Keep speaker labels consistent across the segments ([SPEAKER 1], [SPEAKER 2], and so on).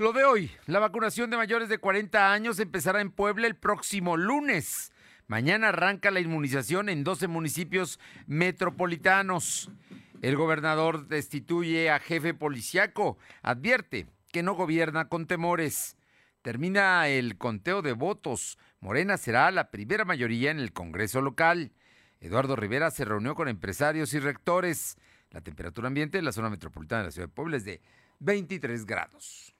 [SPEAKER 1] Lo de hoy, la vacunación de mayores de 40 años empezará en Puebla el próximo lunes. Mañana arranca la inmunización en 12 municipios metropolitanos. El gobernador destituye a jefe policiaco. Advierte que no gobierna con temores. Termina el conteo de votos. Morena será la primera mayoría en el Congreso local. Eduardo Rivera se reunió con empresarios y rectores. La temperatura ambiente en la zona metropolitana de la ciudad de Puebla es de 23 grados.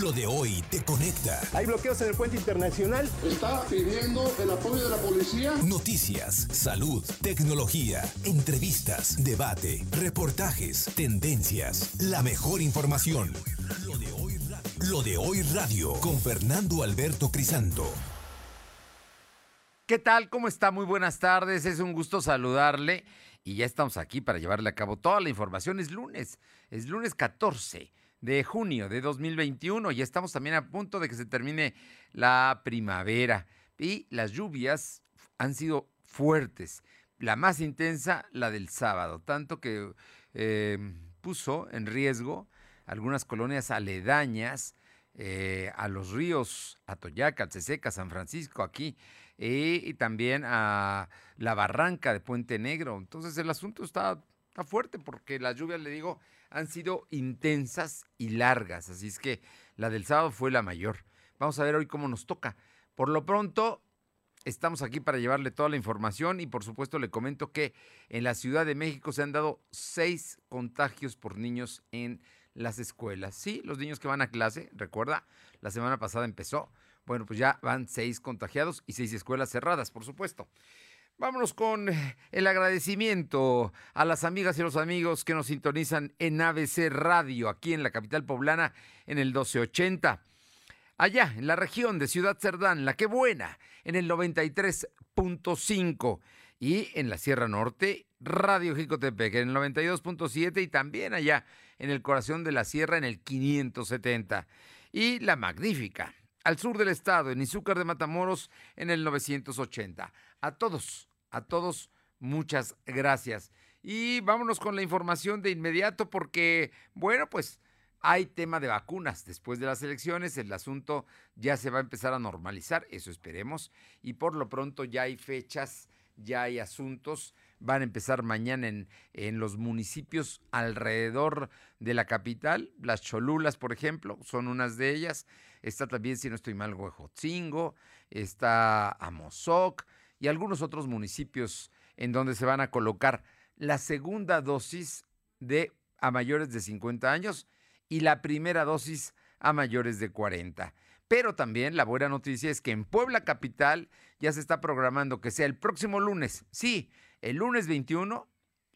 [SPEAKER 2] Lo de hoy te conecta.
[SPEAKER 3] Hay bloqueos en el puente internacional.
[SPEAKER 4] Está pidiendo el apoyo de la policía.
[SPEAKER 2] Noticias, salud, tecnología, entrevistas, debate, reportajes, tendencias, la mejor información. Lo de hoy, Lo de hoy radio con Fernando Alberto Crisanto.
[SPEAKER 1] ¿Qué tal? ¿Cómo está? Muy buenas tardes. Es un gusto saludarle y ya estamos aquí para llevarle a cabo toda la información. Es lunes, es lunes 14 de junio de 2021. Ya estamos también a punto de que se termine la primavera y las lluvias han sido fuertes. La más intensa, la del sábado, tanto que eh, puso en riesgo algunas colonias aledañas eh, a los ríos Atoyac, Alceseca, San Francisco, aquí, y también a la barranca de Puente Negro. Entonces el asunto está, está fuerte porque las lluvias, le digo, han sido intensas y largas, así es que la del sábado fue la mayor. Vamos a ver hoy cómo nos toca. Por lo pronto, estamos aquí para llevarle toda la información y por supuesto le comento que en la Ciudad de México se han dado seis contagios por niños en las escuelas. Sí, los niños que van a clase, recuerda, la semana pasada empezó. Bueno, pues ya van seis contagiados y seis escuelas cerradas, por supuesto. Vámonos con el agradecimiento a las amigas y los amigos que nos sintonizan en ABC Radio, aquí en la capital poblana, en el 1280. Allá, en la región de Ciudad Cerdán, La Que Buena, en el 93.5. Y en la Sierra Norte, Radio Jicotepec, en el 92.7 y también allá en el corazón de la Sierra, en el 570. Y La Magnífica, al sur del estado, en Izúcar de Matamoros, en el 980. A todos, a todos, muchas gracias. Y vámonos con la información de inmediato porque, bueno, pues hay tema de vacunas. Después de las elecciones, el asunto ya se va a empezar a normalizar, eso esperemos. Y por lo pronto ya hay fechas, ya hay asuntos. Van a empezar mañana en, en los municipios alrededor de la capital. Las Cholulas, por ejemplo, son unas de ellas. Está también, si no estoy mal, Huejotzingo, está Amozoc y algunos otros municipios en donde se van a colocar la segunda dosis de a mayores de 50 años y la primera dosis a mayores de 40. Pero también la buena noticia es que en Puebla Capital ya se está programando que sea el próximo lunes, sí, el lunes 21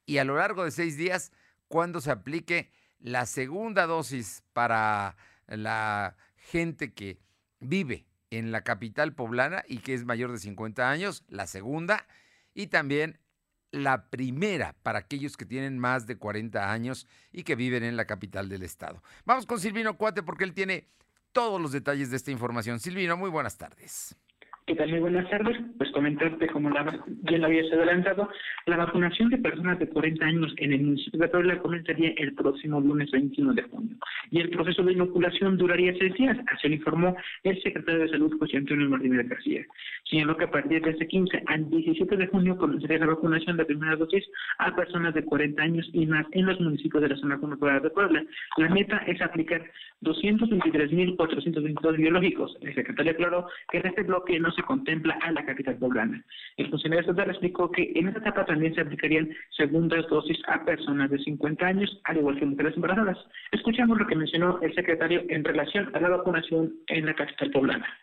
[SPEAKER 1] y a lo largo de seis días cuando se aplique la segunda dosis para la gente que vive en la capital poblana y que es mayor de 50 años, la segunda, y también la primera para aquellos que tienen más de 40 años y que viven en la capital del estado. Vamos con Silvino Cuate porque él tiene todos los detalles de esta información. Silvino, muy buenas tardes.
[SPEAKER 5] ¿Qué tal? Muy buenas tardes. Pues comentarte, como la, bien lo habías adelantado, la vacunación de personas de 40 años en el municipio de Puebla comenzaría el próximo lunes 21 de junio. Y el proceso de inoculación duraría seis días, así lo informó el secretario de Salud, José Antonio Martínez García. Señaló que a partir de este 15 al 17 de junio comenzaría la vacunación de primera dosis a personas de 40 años y más en los municipios de la zona conurbada de Puebla. La meta es aplicar 223.422 biológicos. El secretario aclaró que en este bloque no se contempla a la capital poblana. El funcionario estatal explicó que en esta etapa también se aplicarían segundas dosis a personas de 50 años, al igual que mujeres embarazadas. Escuchamos lo que mencionó el secretario en relación a la vacunación en la capital poblana.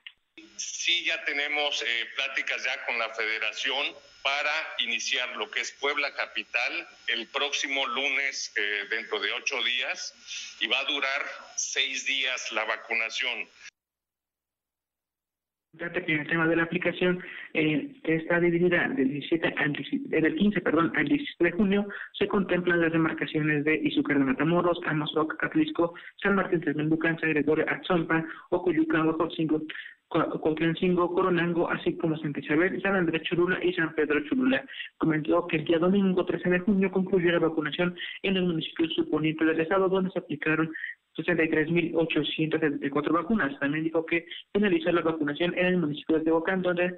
[SPEAKER 6] Sí, ya tenemos eh, pláticas ya con la federación para iniciar lo que es Puebla Capital el próximo lunes eh, dentro de ocho días y va a durar seis días la vacunación.
[SPEAKER 5] Que en el tema de la aplicación eh, está dividida del 17 al del 15 perdón al 17 de junio se contemplan las demarcaciones de Izúcar de Matamoros, Amazoc, Atlisco, San Martín de Menducan, San Gregorio, Atzompa, Ocuyuca, Ojotzingo, Coatlancingo, Coronango, así como Santa Isabel, San Andrés Churula y San Pedro Churula. Comentó que el día domingo 13 de junio concluyó la vacunación en los municipios suponientes del estado, donde se aplicaron 63.874 vacunas. También dijo que finalizó la vacunación en el municipio de Tehuacán, donde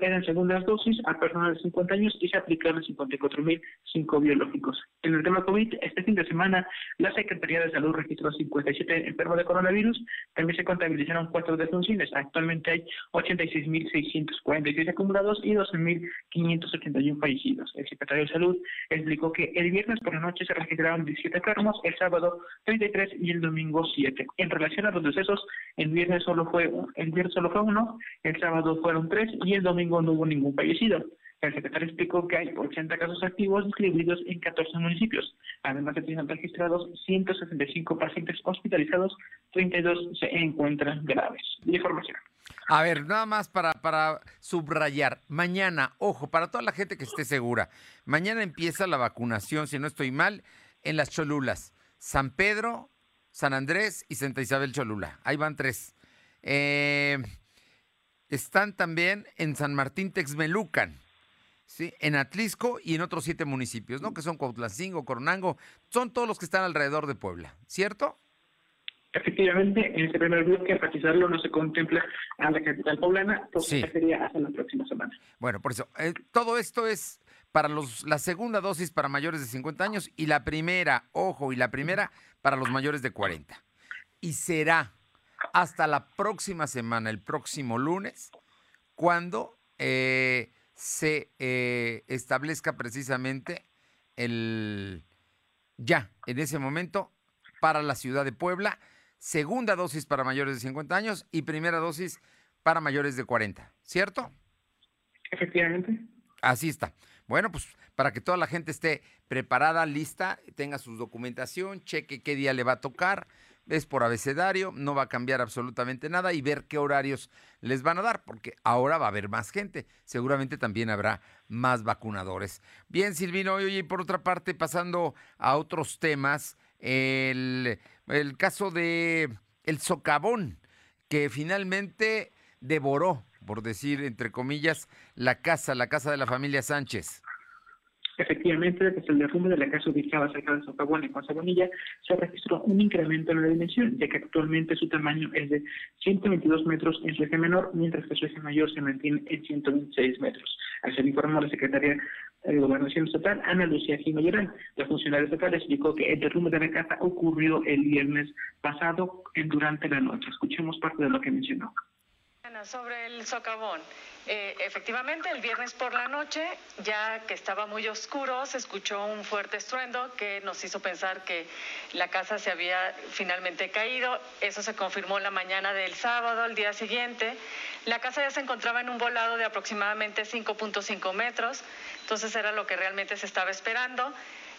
[SPEAKER 5] eran segundas dosis a personas de 50 años y se aplicaron 54.005 biológicos. En el tema COVID, este fin de semana, la Secretaría de Salud registró 57 enfermos de coronavirus. También se contabilizaron cuatro defunciones. Actualmente hay 86.646 acumulados y 12.581 fallecidos. El secretario de Salud explicó que el viernes por la noche se registraron 17 enfermos, el sábado 33 y el domingo 7. En relación a los decesos, el viernes solo fue el viernes solo fue uno, el sábado fueron tres y el domingo no hubo ningún fallecido. El secretario explicó que hay 80 casos activos distribuidos en 14 municipios. Además, se tienen registrados 165 pacientes hospitalizados, 32 se encuentran graves. información.
[SPEAKER 1] A ver, nada más para, para subrayar. Mañana, ojo, para toda la gente que esté segura, mañana empieza la vacunación, si no estoy mal, en las Cholulas. San Pedro, San Andrés y Santa Isabel Cholula. Ahí van tres. Eh, están también en San Martín Texmelucan, ¿sí? en Atlisco y en otros siete municipios, ¿no? Que son Cuautlacingo, Coronango, son todos los que están alrededor de Puebla, ¿cierto?
[SPEAKER 5] Efectivamente, en ese primer bloque, enfatizarlo, no se contempla a la capital poblana, todo sí. sería hasta la próxima semana.
[SPEAKER 1] Bueno, por eso, eh, todo esto es para los, la segunda dosis para mayores de 50 años y la primera, ojo, y la primera para los mayores de 40. Y será hasta la próxima semana, el próximo lunes, cuando eh, se eh, establezca precisamente el ya en ese momento para la ciudad de Puebla, segunda dosis para mayores de 50 años y primera dosis para mayores de 40, ¿cierto?
[SPEAKER 5] Efectivamente.
[SPEAKER 1] Así está. Bueno, pues para que toda la gente esté preparada, lista, tenga su documentación, cheque qué día le va a tocar, es por abecedario, no va a cambiar absolutamente nada y ver qué horarios les van a dar, porque ahora va a haber más gente, seguramente también habrá más vacunadores. Bien, Silvino, oye, y por otra parte, pasando a otros temas, el, el caso de el socavón, que finalmente devoró, por decir entre comillas, la casa, la casa de la familia Sánchez.
[SPEAKER 5] Efectivamente, desde el derrumbe de la casa ubicada cerca de Socavón, en Sabonilla, se registró un incremento en la dimensión, ya que actualmente su tamaño es de 122 metros en su eje menor, mientras que su eje mayor se mantiene en 126 metros. Al ser informó la Secretaría de Gobernación Estatal, Ana Lucía Jiménez la funcionaria estatal, explicó que el derrumbe de la casa ocurrió el viernes pasado durante la noche. Escuchemos parte de lo que mencionó.
[SPEAKER 7] Sobre el socavón. Eh, efectivamente, el viernes por la noche, ya que estaba muy oscuro, se escuchó un fuerte estruendo que nos hizo pensar que la casa se había finalmente caído. Eso se confirmó la mañana del sábado, el día siguiente. La casa ya se encontraba en un volado de aproximadamente 5.5 metros, entonces era lo que realmente se estaba esperando.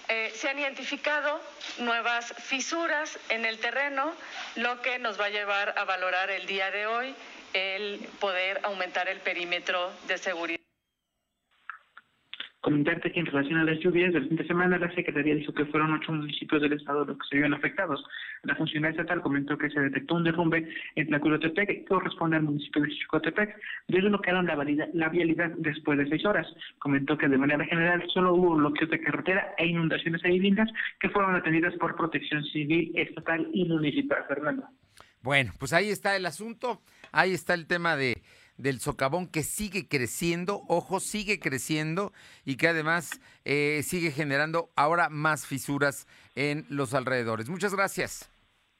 [SPEAKER 7] Eh, se han identificado nuevas fisuras en el terreno, lo que nos va a llevar a valorar el día de hoy el poder aumentar el perímetro de seguridad.
[SPEAKER 5] Comentarte que en relación a las lluvias del fin de semana, la Secretaría dijo que fueron ocho municipios del estado los que se vieron afectados. La funcionaria estatal comentó que se detectó un derrumbe en Tlaculotepec que corresponde al municipio de Chicotepec, desbloquearon la, la vialidad después de seis horas. Comentó que de manera general solo hubo bloqueos de carretera e inundaciones a viviendas que fueron atendidas por protección civil, estatal y municipal. Fernando.
[SPEAKER 1] Bueno, pues ahí está el asunto, ahí está el tema de del socavón que sigue creciendo, ojo, sigue creciendo y que además eh, sigue generando ahora más fisuras en los alrededores. Muchas gracias.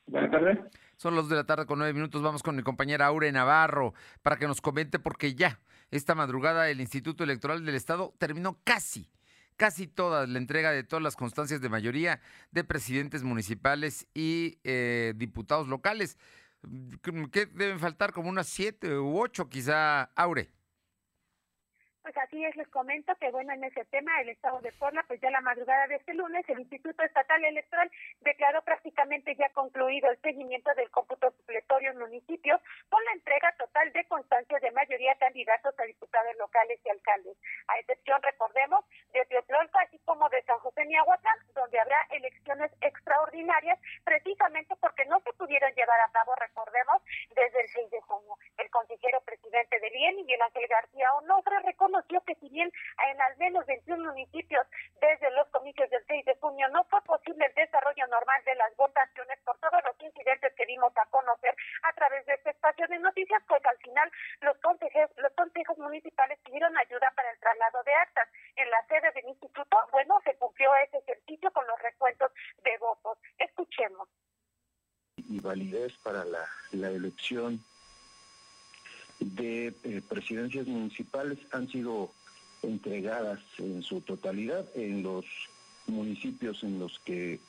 [SPEAKER 5] Buenas tardes.
[SPEAKER 1] Son los de la tarde con nueve minutos. Vamos con mi compañera Aure Navarro para que nos comente porque ya esta madrugada el Instituto Electoral del Estado terminó casi casi toda la entrega de todas las constancias de mayoría de presidentes municipales y eh, diputados locales. ¿Qué deben faltar? Como unas siete u ocho, quizá, Aure.
[SPEAKER 8] Pues así es, les comento que bueno, en ese tema, el Estado de Puebla, pues ya la madrugada de este lunes, el Instituto Estatal Electoral declaró prácticamente ya concluido el seguimiento del cómputo supletorio en municipios con la entrega total de constancias de mayoría de candidatos a diputados locales y alcaldes. A excepción, recordemos, de Teotlolco, así como de San José Niahuatlán, donde habrá elecciones extraordinarias, precisamente porque no se pudieron llevar a cabo, recordemos, desde el 6 de junio. El consejero presidente del IEN, Miguel Ángel García Onofre, reconoció que si bien en al menos 21 municipios desde los comicios del 6 de junio no fue posible el desarrollo normal de las votaciones por todos los incidentes dimos a conocer a través de este espacio de noticias, pues al final los consejos, los consejos municipales pidieron ayuda para el traslado de actas. En la sede del instituto, bueno, se cumplió ese ejercicio con los recuentos de votos. Escuchemos.
[SPEAKER 9] Y validez para la, la elección de eh, presidencias municipales han sido entregadas en su totalidad en los municipios en los que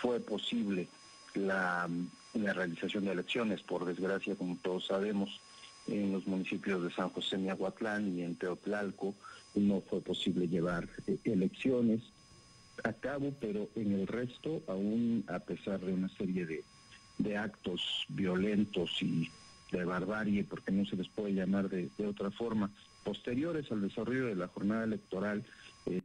[SPEAKER 9] fue posible la, realización de elecciones. Por desgracia, como todos sabemos, en los municipios de San José Miahuatlán y en Teotlalco no fue posible llevar eh, elecciones a cabo, pero en el resto, aún a pesar de una serie de, actos violentos y de barbarie, porque no se les puede llamar de otra forma, posteriores al desarrollo de la jornada electoral, eh,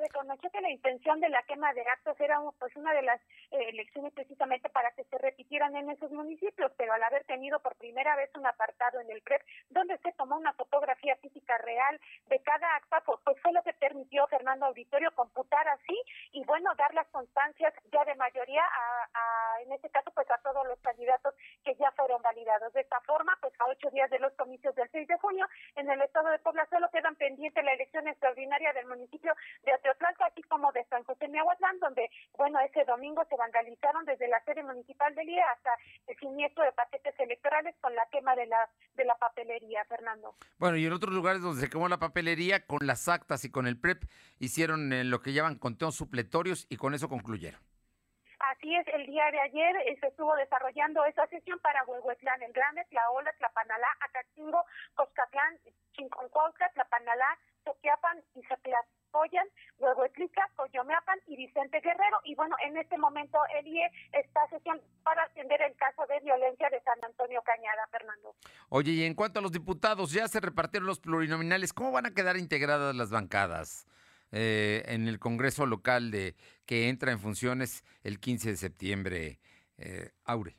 [SPEAKER 8] reconoció que la intención de la quema de actos era pues una de las eh, elecciones precisamente para que se repitieran en esos municipios, pero al haber tenido por primera vez un apartado en el PREP donde se tomó una fotografía física real de cada acta, pues, pues fue lo que permitió Fernando Auditorio computar así y bueno, dar las constancias ya de mayoría a, a en este caso pues a todos los candidatos que ya fueron validados. De esta forma, pues a ocho días de los comicios del 6 de junio, en el estado de Puebla solo quedan pendientes la elección extraordinaria del municipio de Teotlalco, así como de San José Miahuatlán, donde, bueno, ese domingo se vandalizaron desde la sede municipal del IE hasta el siniestro de paquetes electorales con la quema de la, de la papelería, Fernando.
[SPEAKER 1] Bueno, y en otros lugares donde se quemó la papelería, con las actas y con el PREP, hicieron eh, lo que llaman conteos supletorios y con eso concluyeron.
[SPEAKER 8] Así es, el día de ayer eh, se estuvo desarrollando esa sesión para Huehuetlán, el Grande, Tlaola, Tlapanalá, Acatingo, Coscatlán, Chinconcuautla, Tlapanalá, Toquiapan y Zaplatpoyan, Huehuetlica, Coyomeapan y Vicente Guerrero. Y bueno, en este momento el IE está sesión para atender el caso de violencia de San Antonio Cañada, Fernando.
[SPEAKER 1] Oye, y en cuanto a los diputados, ya se repartieron los plurinominales, ¿cómo van a quedar integradas las bancadas? Eh, en el Congreso local de que entra en funciones el 15 de septiembre, eh, Aure.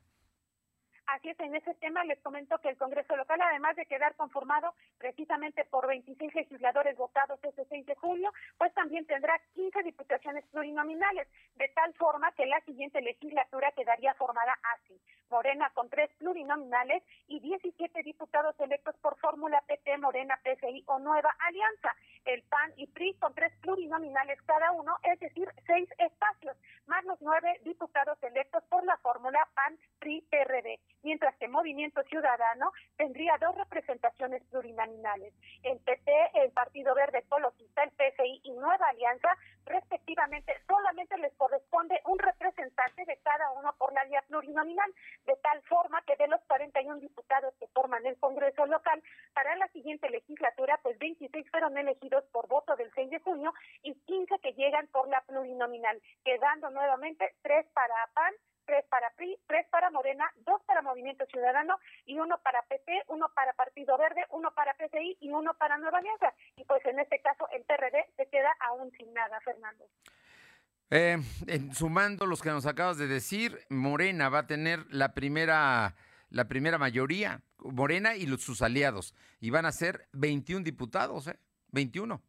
[SPEAKER 8] Así es, en ese tema les comento que el Congreso local, además de quedar conformado precisamente por 26 legisladores votados ese 6 de junio, pues también tendrá 15 diputaciones plurinominales, de tal forma que la siguiente legislatura quedaría formada así. Morena con tres plurinominales y 17 diputados electos por fórmula PT, Morena, PCI o Nueva Alianza. El PAN y PRI con tres plurinominales cada uno, es decir, seis espacios, más los nueve diputados electos por la fórmula PAN, PRI, PRD mientras que Movimiento Ciudadano tendría dos representaciones plurinominales. El PT, el Partido Verde Ecologista, el PSI y Nueva Alianza, respectivamente, solamente les corresponde un representante de cada uno por la vía plurinominal, de tal forma que de los 41 diputados que forman el Congreso local, para la siguiente legislatura, pues 26 fueron elegidos por voto del 6 de junio y 15 que llegan por la plurinominal, quedando nuevamente tres para PAN, tres para PRI, tres para Morena, dos para Movimiento Ciudadano y uno para PP, uno para Partido Verde, uno para PCI y uno para Nueva Alianza. Y pues en este caso el PRD se queda aún sin nada, Fernando.
[SPEAKER 1] Eh, en, sumando los que nos acabas de decir, Morena va a tener la primera, la primera mayoría, Morena y los, sus aliados, y van a ser 21 diputados, ¿eh? 21.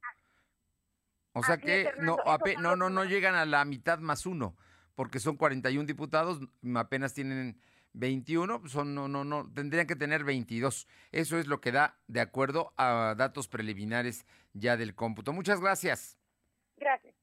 [SPEAKER 1] O sea
[SPEAKER 8] Así
[SPEAKER 1] que
[SPEAKER 8] es,
[SPEAKER 1] no,
[SPEAKER 8] Fernando,
[SPEAKER 1] no, no llegan a la mitad más uno, porque son 41 diputados, mm, apenas tienen 21, pues son, no, no, no, tendrían que tener 22. Eso es lo que da de acuerdo a datos preliminares ya del cómputo. Muchas gracias.
[SPEAKER 8] Gracias.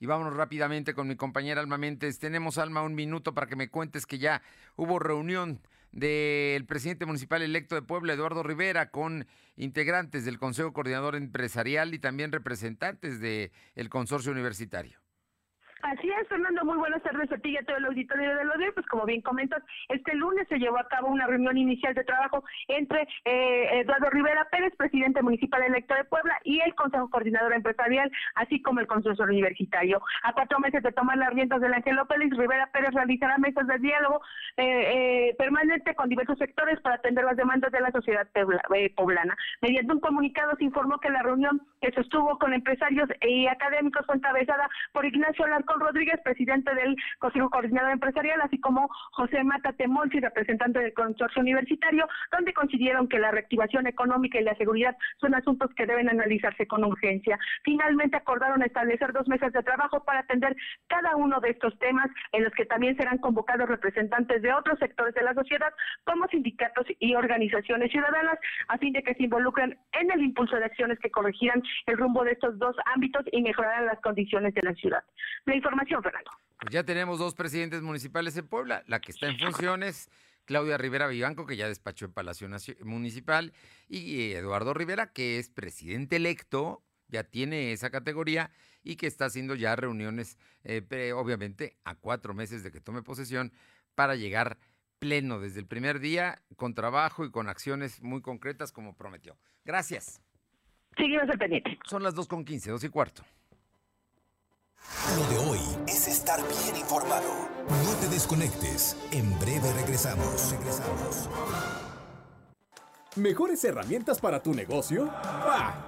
[SPEAKER 1] Y vámonos rápidamente con mi compañera Alma Méndez. Tenemos, Alma, un minuto para que me cuentes que ya hubo reunión del presidente municipal electo de Puebla, Eduardo Rivera, con integrantes del Consejo Coordinador Empresarial y también representantes del consorcio universitario.
[SPEAKER 10] Así es, Fernando, muy buenas tardes a ti y a todo el auditorio de los Pues como bien comentas, este lunes se llevó a cabo una reunión inicial de trabajo entre eh, Eduardo Rivera Pérez, presidente municipal electo de Puebla, y el Consejo Coordinador Empresarial, así como el Consorcio Universitario. A cuatro meses de tomar las riendas del Angelópolis, Rivera Pérez realizará mesas de diálogo eh, eh, permanente con diversos sectores para atender las demandas de la sociedad eh, poblana. Mediante un comunicado se informó que la reunión que sostuvo con empresarios y académicos fue encabezada por Ignacio Alarcón Rodríguez, presidente del Consejo Coordinador Empresarial, así como José Mata Temolsi, representante del consorcio universitario, donde coincidieron que la reactivación económica y la seguridad son asuntos que deben analizarse con urgencia. Finalmente acordaron establecer dos mesas de trabajo para atender cada uno de estos temas, en los que también serán convocados representantes de otros sectores de la sociedad, como sindicatos y organizaciones ciudadanas, a fin de que se involucren en el impulso de acciones que corregirán el rumbo de estos dos ámbitos y mejorarán las condiciones de la ciudad. Información, Fernando.
[SPEAKER 1] Pues ya tenemos dos presidentes municipales en Puebla, la que está en funciones, Claudia Rivera Vivanco, que ya despachó en Palacio Municipal, y Eduardo Rivera, que es presidente electo, ya tiene esa categoría y que está haciendo ya reuniones, eh, obviamente, a cuatro meses de que tome posesión, para llegar pleno desde el primer día, con trabajo y con acciones muy concretas como prometió. Gracias.
[SPEAKER 10] Seguimos al pendiente.
[SPEAKER 1] Son las 2.15, 2 y cuarto.
[SPEAKER 2] Lo de hoy es estar bien informado. No te desconectes. En breve regresamos. Regresamos.
[SPEAKER 3] ¿Mejores herramientas para tu negocio? ¡Bah!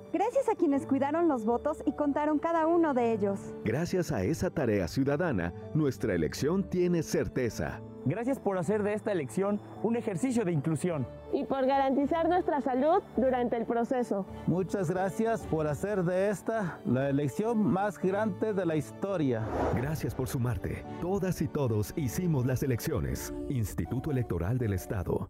[SPEAKER 11] Gracias a quienes cuidaron los votos y contaron cada uno de ellos.
[SPEAKER 12] Gracias a esa tarea ciudadana, nuestra elección tiene certeza.
[SPEAKER 13] Gracias por hacer de esta elección un ejercicio de inclusión.
[SPEAKER 14] Y por garantizar nuestra salud durante el proceso.
[SPEAKER 15] Muchas gracias por hacer de esta la elección más grande de la historia.
[SPEAKER 12] Gracias por sumarte. Todas y todos hicimos las elecciones. Instituto Electoral del Estado.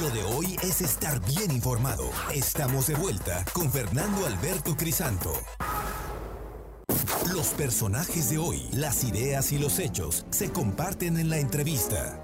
[SPEAKER 2] Lo de hoy es estar bien informado. Estamos de vuelta con Fernando Alberto Crisanto. Los personajes de hoy, las ideas y los hechos se comparten en la entrevista.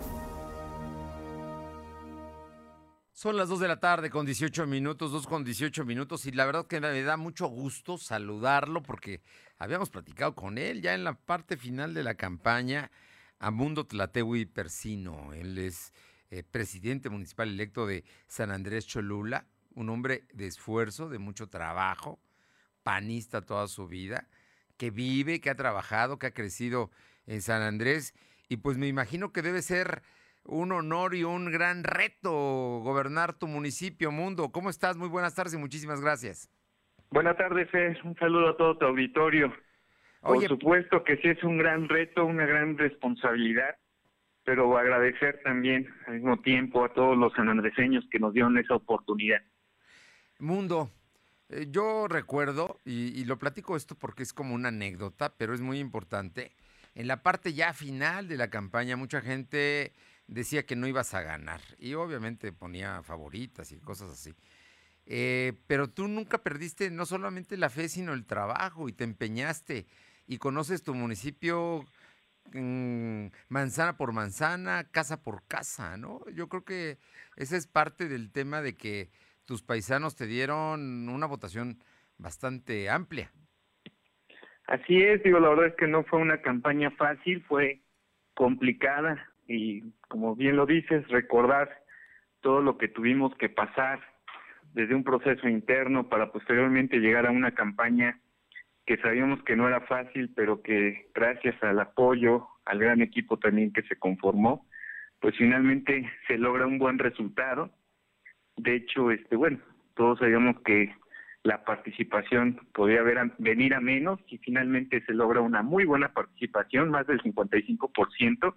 [SPEAKER 1] Son las 2 de la tarde con 18 minutos, 2 con 18 minutos y la verdad que me da mucho gusto saludarlo porque habíamos platicado con él ya en la parte final de la campaña a Mundo Tlatehui Persino. Él es eh, presidente municipal electo de San Andrés Cholula, un hombre de esfuerzo, de mucho trabajo, panista toda su vida, que vive, que ha trabajado, que ha crecido en San Andrés y pues me imagino que debe ser un honor y un gran reto gobernar tu municipio, Mundo. ¿Cómo estás? Muy buenas tardes y muchísimas gracias.
[SPEAKER 16] Buenas tardes, Fer. Un saludo a todo tu auditorio. Por supuesto que sí es un gran reto, una gran responsabilidad pero agradecer también al mismo tiempo a todos los sanandreseños que nos dieron esa oportunidad.
[SPEAKER 1] Mundo, eh, yo recuerdo, y, lo platico esto porque es como una anécdota, pero es muy importante, en la parte ya final de la campaña mucha gente decía que no ibas a ganar y obviamente ponía favoritas y cosas así. Eh, pero tú nunca perdiste no solamente la fe, sino el trabajo y te empeñaste y conoces tu municipio manzana por manzana, casa por casa, ¿no? Yo creo que ese es parte del tema de que tus paisanos te dieron una votación bastante amplia.
[SPEAKER 16] Así es, digo, la verdad es que no fue una campaña fácil, fue complicada y como bien lo dices, recordar todo lo que tuvimos que pasar desde un proceso interno para posteriormente llegar a una campaña que sabíamos que no era fácil, pero que gracias al apoyo, al gran equipo también que se conformó, pues finalmente se logra un buen resultado. De hecho, este bueno, todos sabíamos que la participación podía haber, venir a menos y finalmente se logra una muy buena participación, más del 55%,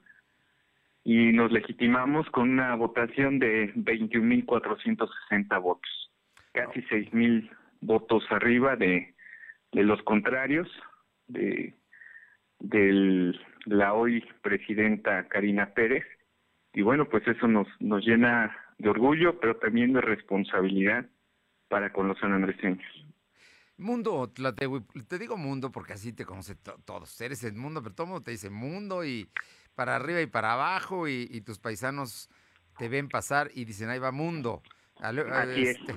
[SPEAKER 16] y nos legitimamos con una votación de 21.460 votos, casi 6.000 votos arriba de, de los contrarios, de, de la hoy presidenta Karina Pérez, y bueno, pues eso nos, nos llena de orgullo, pero también de responsabilidad para con los sanandreseños.
[SPEAKER 1] Mundo, te digo mundo porque así te conoce todos. Eres el mundo, pero todo mundo te dice mundo y para arriba y para abajo y, tus paisanos te ven pasar y dicen ahí va mundo. Este,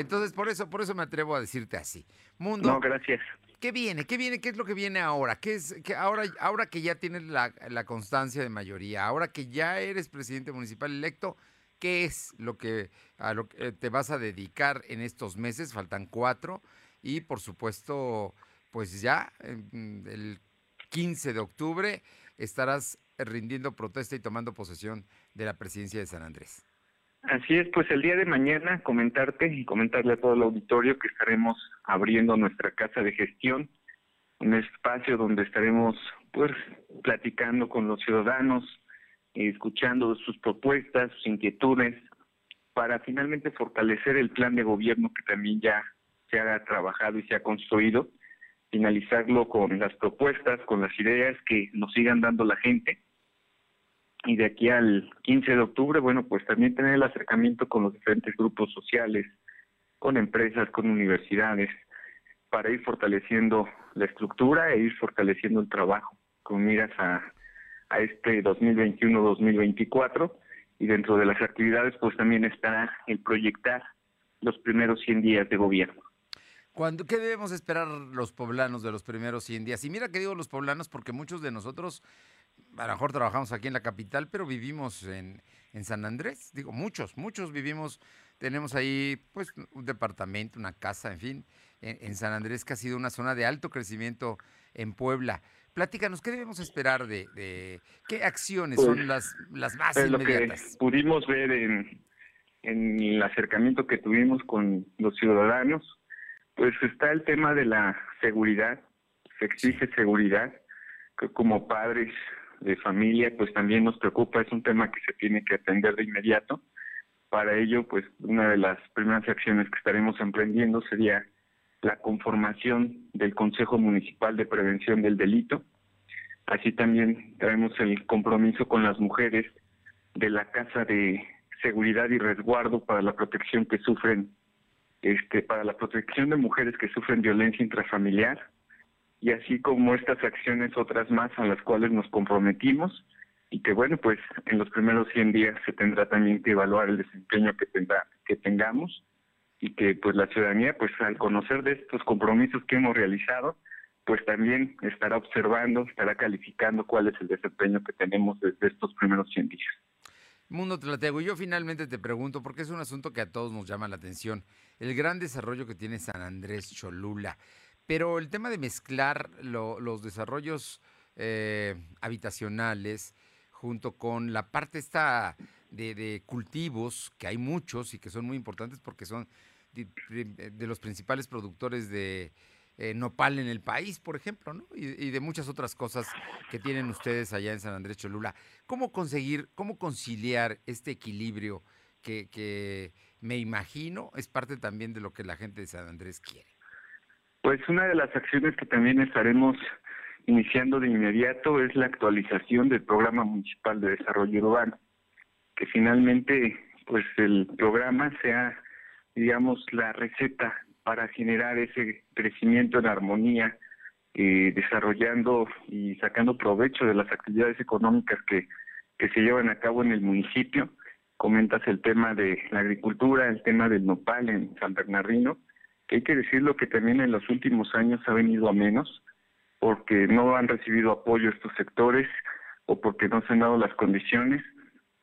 [SPEAKER 1] entonces por eso, por eso me atrevo a decirte así. Mundo.
[SPEAKER 16] No, gracias.
[SPEAKER 1] ¿Qué viene? ¿Qué viene? ¿Qué es lo que viene ahora? ¿Qué es que ahora, ahora que ya tienes la, la constancia de mayoría, ahora que ya eres presidente municipal electo? qué es lo que, a lo que te vas a dedicar en estos meses, faltan cuatro, y por supuesto, pues ya el 15 de octubre estarás rindiendo protesta y tomando posesión de la presidencia de San Andrés.
[SPEAKER 16] Así es, pues el día de mañana comentarte y comentarle a todo el auditorio que estaremos abriendo nuestra casa de gestión, un espacio donde estaremos pues platicando con los ciudadanos, escuchando sus propuestas, sus inquietudes, para finalmente fortalecer el plan de gobierno que también ya se ha trabajado y se ha construido, finalizarlo con las propuestas, con las ideas que nos sigan dando la gente. Y de aquí al 15 de octubre, bueno, pues también tener el acercamiento con los diferentes grupos sociales, con empresas, con universidades, para ir fortaleciendo la estructura e ir fortaleciendo el trabajo, con miras a a este 2021-2024 y dentro de las actividades pues también estará el proyectar los primeros 100 días de gobierno.
[SPEAKER 1] ¿Cuándo, ¿Qué debemos esperar los poblanos de los primeros 100 días? Y mira que digo los poblanos porque muchos de nosotros, a lo mejor trabajamos aquí en la capital, pero vivimos en, en San Andrés. Digo, muchos, muchos vivimos, tenemos ahí pues un departamento, una casa, en fin, en, en San Andrés que ha sido una zona de alto crecimiento en Puebla. Platícanos, ¿qué debemos esperar de, qué acciones son pues, las, las más
[SPEAKER 16] es
[SPEAKER 1] inmediatas?
[SPEAKER 16] Lo que pudimos ver en, en el acercamiento que tuvimos con los ciudadanos, pues está el tema de la seguridad, se exige seguridad, que como padres de familia, pues también nos preocupa, es un tema que se tiene que atender de inmediato. Para ello, pues una de las primeras acciones que estaremos emprendiendo sería la conformación del Consejo Municipal de Prevención del Delito. Así también traemos el compromiso con las mujeres de la Casa de Seguridad y Resguardo para la protección que sufren, este, para la protección de mujeres que sufren violencia intrafamiliar, y así como estas acciones, otras más a las cuales nos comprometimos, y que bueno, pues en los primeros 100 días se tendrá también que evaluar el desempeño que, tendrá, que tengamos y que pues la ciudadanía pues al conocer de estos compromisos que hemos realizado pues también estará observando, estará calificando cuál es el desempeño que tenemos desde estos primeros 100 días.
[SPEAKER 1] Mundo Tlatego, yo finalmente te pregunto, porque es un asunto que a todos nos llama la atención, el gran desarrollo que tiene San Andrés Cholula, pero el tema de mezclar los desarrollos eh, habitacionales junto con la parte esta de, cultivos, que hay muchos y que son muy importantes porque son de, los principales productores de eh, nopal en el país, por ejemplo, ¿no? Y, de muchas otras cosas que tienen ustedes allá en San Andrés Cholula. ¿Cómo conseguir, cómo conciliar este equilibrio que me imagino es parte también de lo que la gente de San Andrés quiere?
[SPEAKER 16] Pues una de las acciones que también estaremos iniciando de inmediato es la actualización del Programa Municipal de Desarrollo Urbano que finalmente pues el programa sea digamos la receta para generar ese crecimiento en armonía eh, desarrollando y sacando provecho de las actividades económicas que, que se llevan a cabo en el municipio. Comentas el tema de la agricultura el tema del nopal en San Bernardino que hay que decirlo que también en los últimos años ha venido a menos porque no han recibido apoyo estos sectores o porque no se han dado las condiciones.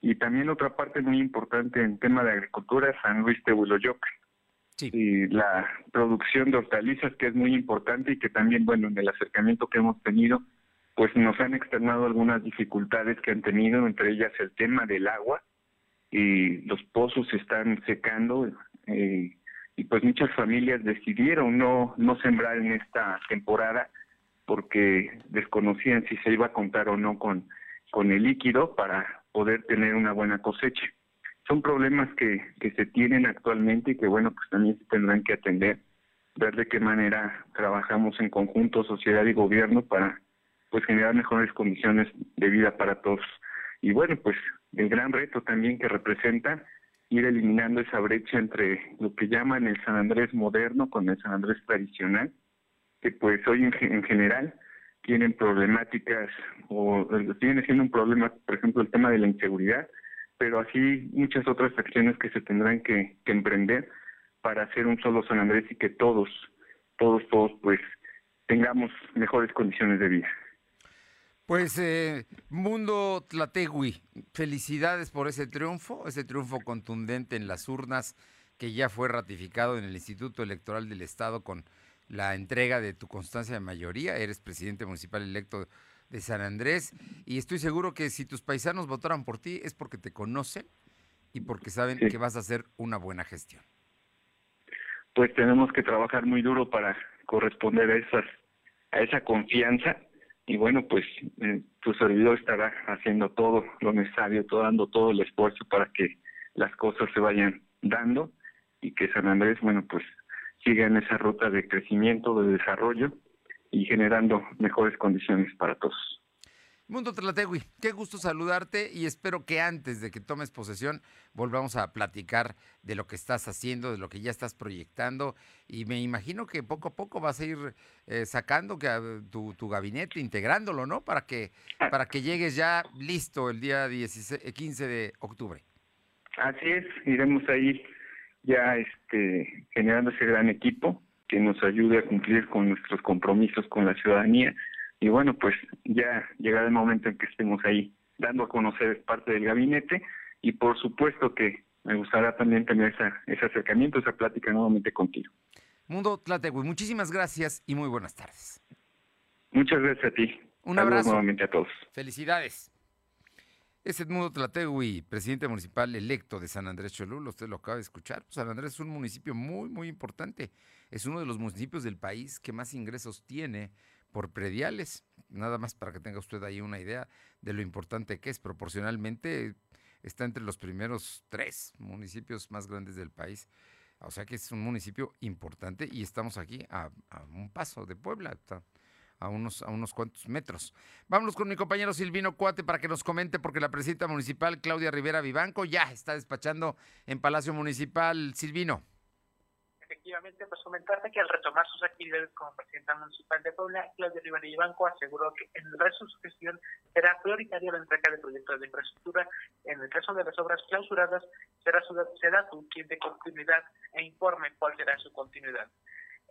[SPEAKER 16] Y también otra parte muy importante en tema de agricultura es San Luis de Huiloyoque, y la producción de hortalizas que es muy importante y que también, bueno, en el acercamiento que hemos tenido, pues nos han externado algunas dificultades que han tenido, entre ellas el tema del agua y los pozos se están secando eh, y pues muchas familias decidieron no no sembrar en esta temporada porque desconocían si se iba a contar o no con con el líquido para poder tener una buena cosecha. Son problemas que, que se tienen actualmente y que bueno, pues también se tendrán que atender, ver de qué manera trabajamos en conjunto, sociedad y gobierno para pues generar mejores condiciones de vida para todos. Y bueno, pues el gran reto también que representa ir eliminando esa brecha entre lo que llaman el San Andrés moderno con el San Andrés tradicional, que pues hoy en, general tienen problemáticas o tiene siendo un problema, por ejemplo, el tema de la inseguridad, pero así muchas otras acciones que se tendrán que, que emprender para hacer un solo San Andrés y que todos, todos, todos, pues tengamos mejores condiciones de vida.
[SPEAKER 1] Pues eh, Mundo Tlategui, felicidades por ese triunfo, ese triunfo contundente en las urnas que ya fue ratificado en el Instituto Electoral del Estado con la entrega de tu constancia de mayoría. Eres presidente municipal electo de San Andrés y estoy seguro que si tus paisanos votaron por ti es porque te conocen y porque saben que vas a hacer una buena gestión.
[SPEAKER 16] Pues tenemos que trabajar muy duro para corresponder a esas a esa confianza y bueno, pues eh, tu servidor estará haciendo todo lo necesario, todo, dando todo el esfuerzo para que las cosas se vayan dando y que San Andrés, bueno, pues siga en esa ruta de crecimiento, de desarrollo y generando mejores condiciones para todos.
[SPEAKER 1] Mundo Tlategui, qué gusto saludarte y espero que antes de que tomes posesión volvamos a platicar de lo que estás haciendo, de lo que ya estás proyectando y me imagino que poco a poco vas a ir eh, sacando que, tu, tu, gabinete, integrándolo, ¿no? Para que, para que llegues ya listo el día 16, 15 de octubre.
[SPEAKER 16] Así es, iremos ahí ya este, generando ese gran equipo que nos ayude a cumplir con nuestros compromisos con la ciudadanía y bueno, pues ya llegará el momento en que estemos ahí dando a conocer parte del gabinete y por supuesto que me gustará también tener esa, ese acercamiento, esa plática nuevamente contigo.
[SPEAKER 1] Mundo Tlategui, muchísimas gracias y muy buenas tardes.
[SPEAKER 16] Muchas gracias a ti.
[SPEAKER 1] Un abrazo.
[SPEAKER 16] nuevamente a todos.
[SPEAKER 1] Felicidades. Es Edmundo Tlategui, presidente municipal electo de San Andrés Cholula. Usted lo acaba de escuchar. San Andrés es un municipio muy, muy importante. Es uno de los municipios del país que más ingresos tiene por prediales. Nada más para que tenga usted ahí una idea de lo importante que es. Proporcionalmente está entre los primeros tres municipios más grandes del país. O sea que es un municipio importante y estamos aquí a, un paso de Puebla, a unos, a unos cuantos metros. Vámonos con mi compañero Silvino Cuate para que nos comente, porque la presidenta municipal Claudia Rivera Vivanco ya está despachando en Palacio Municipal. Silvino
[SPEAKER 5] efectivamente, pues comentarte que al retomar sus actividades como presidenta municipal de Puebla, Claudia Rivera Banco aseguró que en el resto de su gestión será prioritaria la entrega de proyectos de infraestructura. En el caso de las obras clausuradas, será, su, será su quien de continuidad e informe cuál será su continuidad.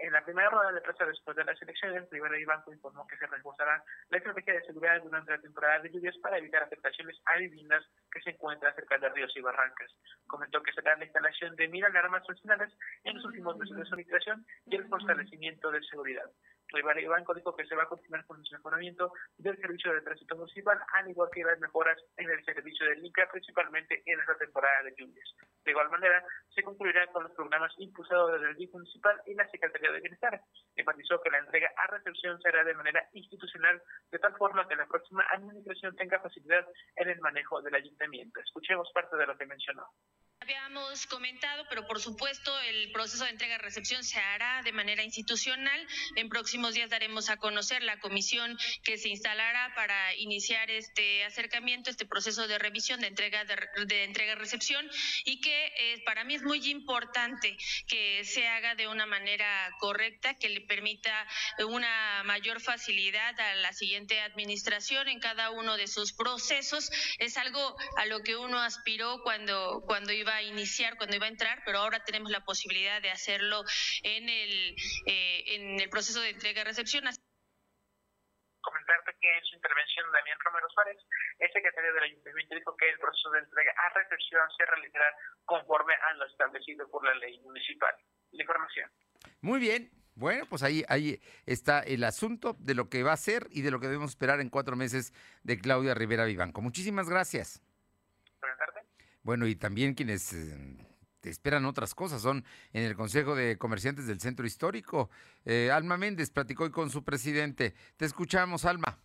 [SPEAKER 5] En la primera rueda de prensa después de las elecciones, Rivera y Banco informó que se reforzará la estrategia de seguridad durante la temporada de lluvias para evitar afectaciones a viviendas que se encuentran cerca de ríos y barrancas. Comentó que será la instalación de mil alarmas funcionales en los últimos meses de su administración y el fortalecimiento de seguridad. Rivera y Banco dijo que se va a continuar con el mejoramiento del servicio de tránsito municipal, al igual que las mejoras en el servicio del LICA, principalmente en esta temporada de lluvias. De igual manera, se concluirá con los programas impulsados desde el DIC municipal y la Secretaría de Bienestar. Enfatizó que la entrega a recepción será de manera institucional, de tal forma que la próxima administración tenga facilidad en el manejo del ayuntamiento. Escuchemos parte de lo que mencionó.
[SPEAKER 17] Habíamos comentado, pero por supuesto el proceso de entrega-recepción se hará de manera institucional. En próximos días daremos a conocer la comisión que se instalará para iniciar este acercamiento, este proceso de revisión de entrega de, entrega-recepción y que eh, para mí es muy importante que se haga de una manera correcta, que le permita una mayor facilidad a la siguiente administración en cada uno de sus procesos. Es algo a lo que uno aspiró cuando cuando iba a iniciar, cuando iba a entrar, pero ahora tenemos la posibilidad de hacerlo en el, eh, en el proceso de entrega-recepción.
[SPEAKER 5] Comentarte que en su intervención Daniel Romero Suárez, el secretario del Ayuntamiento, dijo que el proceso de entrega a recepción se realizará conforme a lo establecido por la ley municipal. la información.
[SPEAKER 1] Muy bien. Bueno, pues ahí, ahí está el asunto de lo que va a ser y de lo que debemos esperar en cuatro meses de Claudia Rivera Vivanco. Muchísimas gracias.
[SPEAKER 5] Buenas tardes.
[SPEAKER 1] Bueno, y también quienes eh, esperan otras cosas son en el Consejo de Comerciantes del Centro Histórico. Eh, Alma Méndez platicó hoy con su presidente. Te escuchamos, Alma.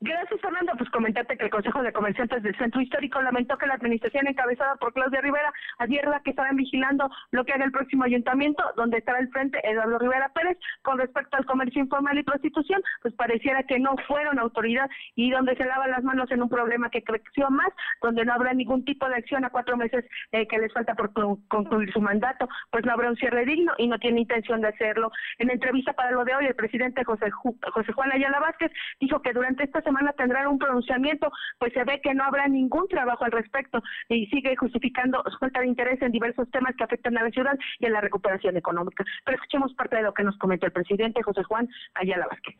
[SPEAKER 18] Gracias, Fernando. Pues comentarte que el Consejo de Comerciantes del Centro Histórico lamentó que la administración encabezada por Claudia Rivera advierta que estaban vigilando lo que haga el próximo ayuntamiento, donde estará el frente Eduardo Rivera Pérez. Con respecto al comercio informal y prostitución, pues pareciera que no fueron autoridad y donde se lavan las manos en un problema que creció más, donde no habrá ningún tipo de acción a cuatro meses eh, que les falta por concluir su mandato, pues no habrá un cierre digno y no tiene intención de hacerlo. En entrevista para lo de hoy, el presidente José, José Juan Ayala Vázquez dijo que durante esta semana tendrán un pronunciamiento, pues se ve que no habrá ningún trabajo al respecto y sigue justificando su falta de interés en diversos temas que afectan a la ciudad y a la recuperación económica. Pero escuchemos parte de lo que nos comentó el presidente José Juan Ayala Vázquez.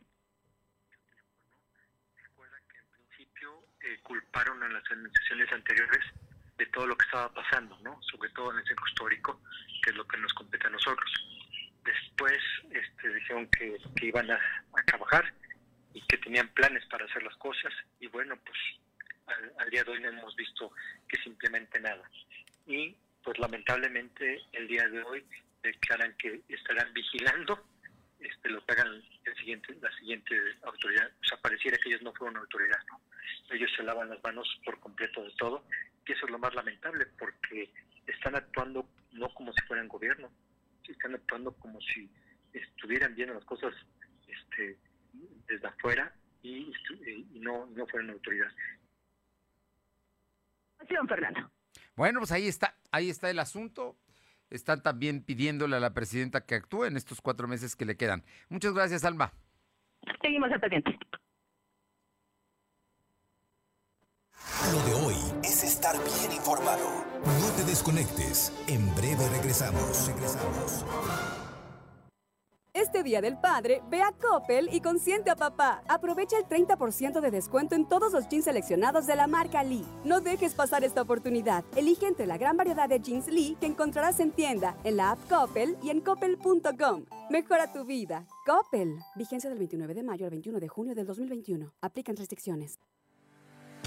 [SPEAKER 19] Eh, culparon a las administraciones anteriores de todo lo que estaba pasando, ¿no? Sobre todo en el centro histórico, que es lo que nos compete a nosotros. Después este, dijeron que, iban a trabajar y que tenían planes para hacer las cosas y bueno, pues al, día de hoy no hemos visto que simplemente nada. Y pues lamentablemente el día de hoy declaran que estarán vigilando este, lo que hagan el siguiente, la siguiente autoridad. O sea, pareciera que ellos no fueron autoridad, ¿no? Ellos se lavan las manos por completo de todo y eso es lo más lamentable porque están actuando no como si fueran gobierno, están actuando como si estuvieran viendo las cosas este, desde afuera y, no, no fueron autoridad.
[SPEAKER 18] Fernando.
[SPEAKER 1] Bueno, pues ahí está, ahí está el asunto. Están también pidiéndole a la presidenta que actúe en estos cuatro meses que le quedan. Muchas gracias, Alma.
[SPEAKER 18] Seguimos al pendiente.
[SPEAKER 2] Lo de hoy es estar bien informado. No te desconectes. En breve regresamos. Regresamos.
[SPEAKER 11] Este Día del Padre, ve a Coppel y consiente a papá. Aprovecha el 30% de descuento en todos los jeans seleccionados de la marca Lee. No dejes pasar esta oportunidad. Elige entre la gran variedad de jeans Lee que encontrarás en tienda, en la app Coppel y en coppel.com. Mejora tu vida. Coppel. Vigencia del 29 de mayo al 21 de junio del 2021. Aplican restricciones.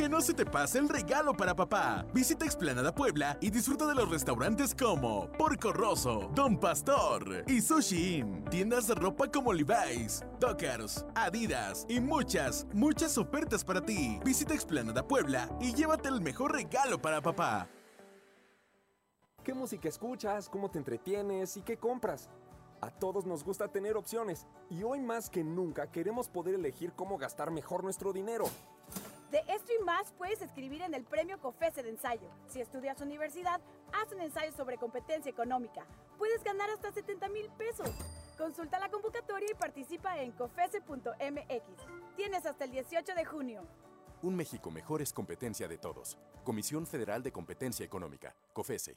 [SPEAKER 20] Que no se te pase el regalo para papá. Visita Explanada Puebla y disfruta de los restaurantes como Porco Rosso, Don Pastor y Sushi Tiendas de ropa como Levi's, Dockers, Adidas y muchas, muchas ofertas para ti. Visita Explanada Puebla y llévate el mejor regalo para papá.
[SPEAKER 21] ¿Qué música escuchas? ¿Cómo te entretienes? ¿Y qué compras? A todos nos gusta tener opciones y hoy más que nunca queremos poder elegir cómo gastar mejor nuestro dinero.
[SPEAKER 22] De esto y más puedes escribir en el premio COFESE de ensayo. Si estudias universidad, haz un ensayo sobre competencia económica. Puedes ganar hasta 70 mil pesos. Consulta la convocatoria y participa en cofese.mx. Tienes hasta el 18 de junio.
[SPEAKER 21] Un México mejor es competencia de todos. Comisión Federal de Competencia Económica, COFESE.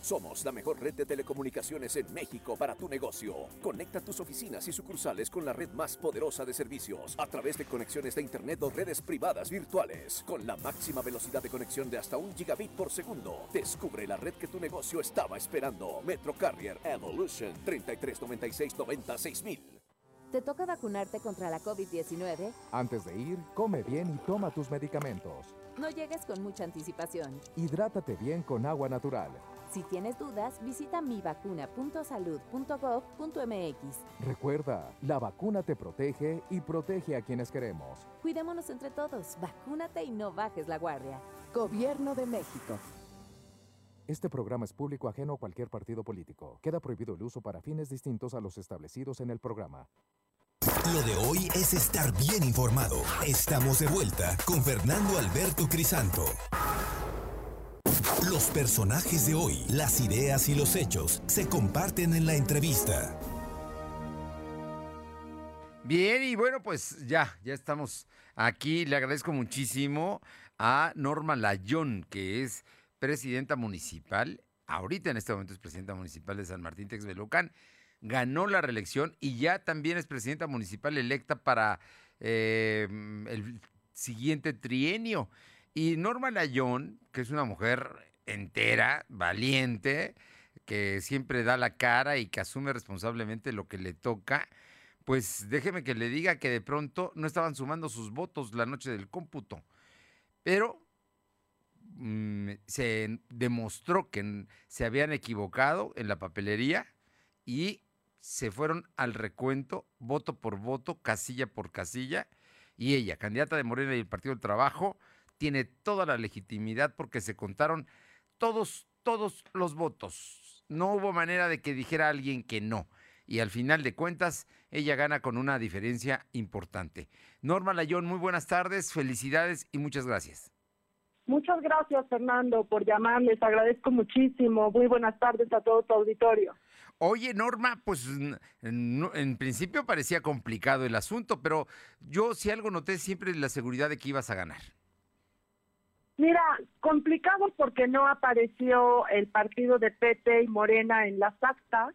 [SPEAKER 23] Somos la mejor red de telecomunicaciones en México para tu negocio. Conecta tus oficinas y sucursales con la red más poderosa de servicios a través de conexiones de Internet o redes privadas virtuales con la máxima velocidad de conexión de hasta un gigabit por segundo. Descubre la red que tu negocio estaba esperando. Metro Carrier Evolution 3396
[SPEAKER 24] ¿Te toca vacunarte contra la COVID-19?
[SPEAKER 25] Antes de ir, come bien y toma tus medicamentos.
[SPEAKER 24] No llegues con mucha anticipación.
[SPEAKER 25] Hidrátate bien con agua natural.
[SPEAKER 24] Si tienes dudas, visita mivacuna.salud.gov.mx.
[SPEAKER 25] Recuerda, la vacuna te protege y protege a quienes queremos.
[SPEAKER 24] Cuidémonos entre todos, vacúnate y no bajes la guardia.
[SPEAKER 11] Gobierno de México.
[SPEAKER 25] Este programa es público ajeno a cualquier partido político. Queda prohibido el uso para fines distintos a los establecidos en el programa.
[SPEAKER 2] Lo de hoy es estar bien informado. Estamos de vuelta con Fernando Alberto Crisanto. Los personajes de hoy, las ideas y los hechos se comparten en la entrevista.
[SPEAKER 1] Bien, y bueno, pues ya, ya estamos aquí. Le agradezco muchísimo a Norma Layón, que es presidenta municipal. Ahorita en este momento es presidenta municipal de San Martín Texmelucan. Ganó la reelección y ya también es presidenta municipal electa para eh, el siguiente trienio. Y Norma Layón, que es una mujer entera, valiente, que siempre da la cara y que asume responsablemente lo que le toca, pues déjeme que le diga que de pronto no estaban sumando sus votos la noche del cómputo. Pero mm, se demostró que se habían equivocado en la papelería y se fueron al recuento voto por voto, casilla por casilla. Y ella, candidata de Morena y el Partido del Trabajo, tiene toda la legitimidad porque se contaron todos, todos los votos. No hubo manera de que dijera alguien que no. Y al final de cuentas, ella gana con una diferencia importante. Norma Layón, muy buenas tardes, felicidades y muchas gracias.
[SPEAKER 10] Muchas gracias, Fernando, por llamarles. Agradezco muchísimo. Muy buenas tardes a todo tu auditorio.
[SPEAKER 1] Oye, Norma, pues en principio parecía complicado el asunto, pero yo si algo noté siempre la seguridad de que ibas a ganar.
[SPEAKER 10] Mira, complicado porque no apareció el partido de PT y Morena en las actas.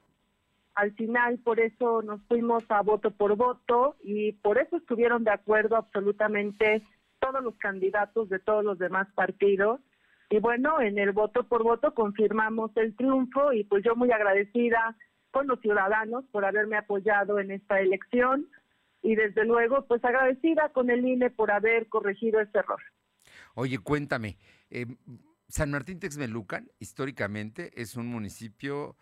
[SPEAKER 10] Al final, por eso nos fuimos a voto por voto y por eso estuvieron de acuerdo absolutamente todos los candidatos de todos los demás partidos. Y bueno, en el voto por voto confirmamos el triunfo y pues yo muy agradecida con los ciudadanos por haberme apoyado en esta elección y desde luego pues agradecida con el INE por haber corregido ese error.
[SPEAKER 1] Oye, cuéntame, eh, San Martín Texmelucan históricamente es un municipio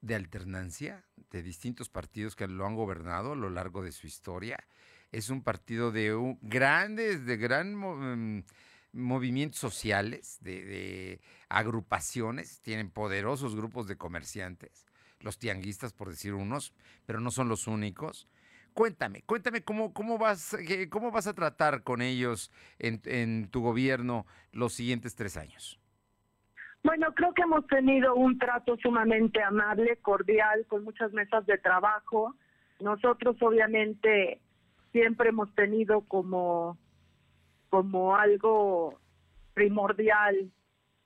[SPEAKER 1] de alternancia de distintos partidos que lo han gobernado a lo largo de su historia. Es un partido de grandes, de gran mm, movimientos sociales, de, de, agrupaciones, tienen poderosos grupos de comerciantes, los tianguistas por decir unos, pero no son los únicos. Cuéntame, cuéntame cómo, cómo, vas, cómo vas a tratar con ellos en, en tu gobierno los siguientes tres años.
[SPEAKER 10] Bueno, creo que hemos tenido un trato sumamente amable, cordial, con muchas mesas de trabajo. Nosotros obviamente siempre hemos tenido como, como algo primordial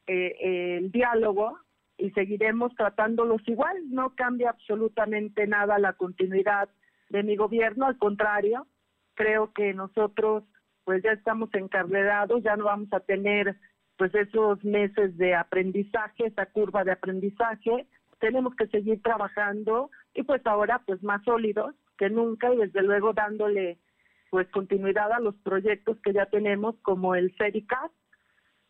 [SPEAKER 10] eh, el diálogo y seguiremos tratándolos igual. No cambia absolutamente nada la continuidad de mi gobierno, al contrario, creo que nosotros pues ya estamos encarrerados, ya no vamos a tener pues esos meses de aprendizaje, esa curva de aprendizaje, tenemos que seguir trabajando y pues ahora pues más sólidos que nunca y desde luego dándole pues continuidad a los proyectos que ya tenemos como el CERICAS,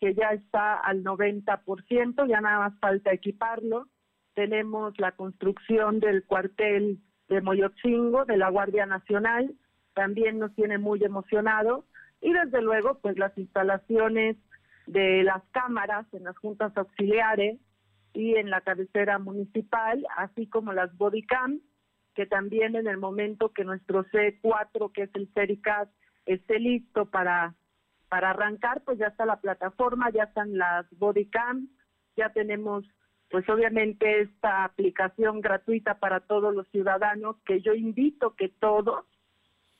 [SPEAKER 10] que ya está al 90%, ya nada más falta equiparlo. Tenemos la construcción del cuartel de Moyotzingo, de la Guardia Nacional, también nos tiene muy emocionados. Y desde luego, pues las instalaciones de las cámaras en las juntas auxiliares y en la cabecera municipal, así como las bodycam, que también en el momento que nuestro C4, que es el CERICAS, esté listo para, para arrancar, pues ya está la plataforma, ya están las bodycam, ya tenemos pues obviamente esta aplicación gratuita para todos los ciudadanos, que yo invito que todos,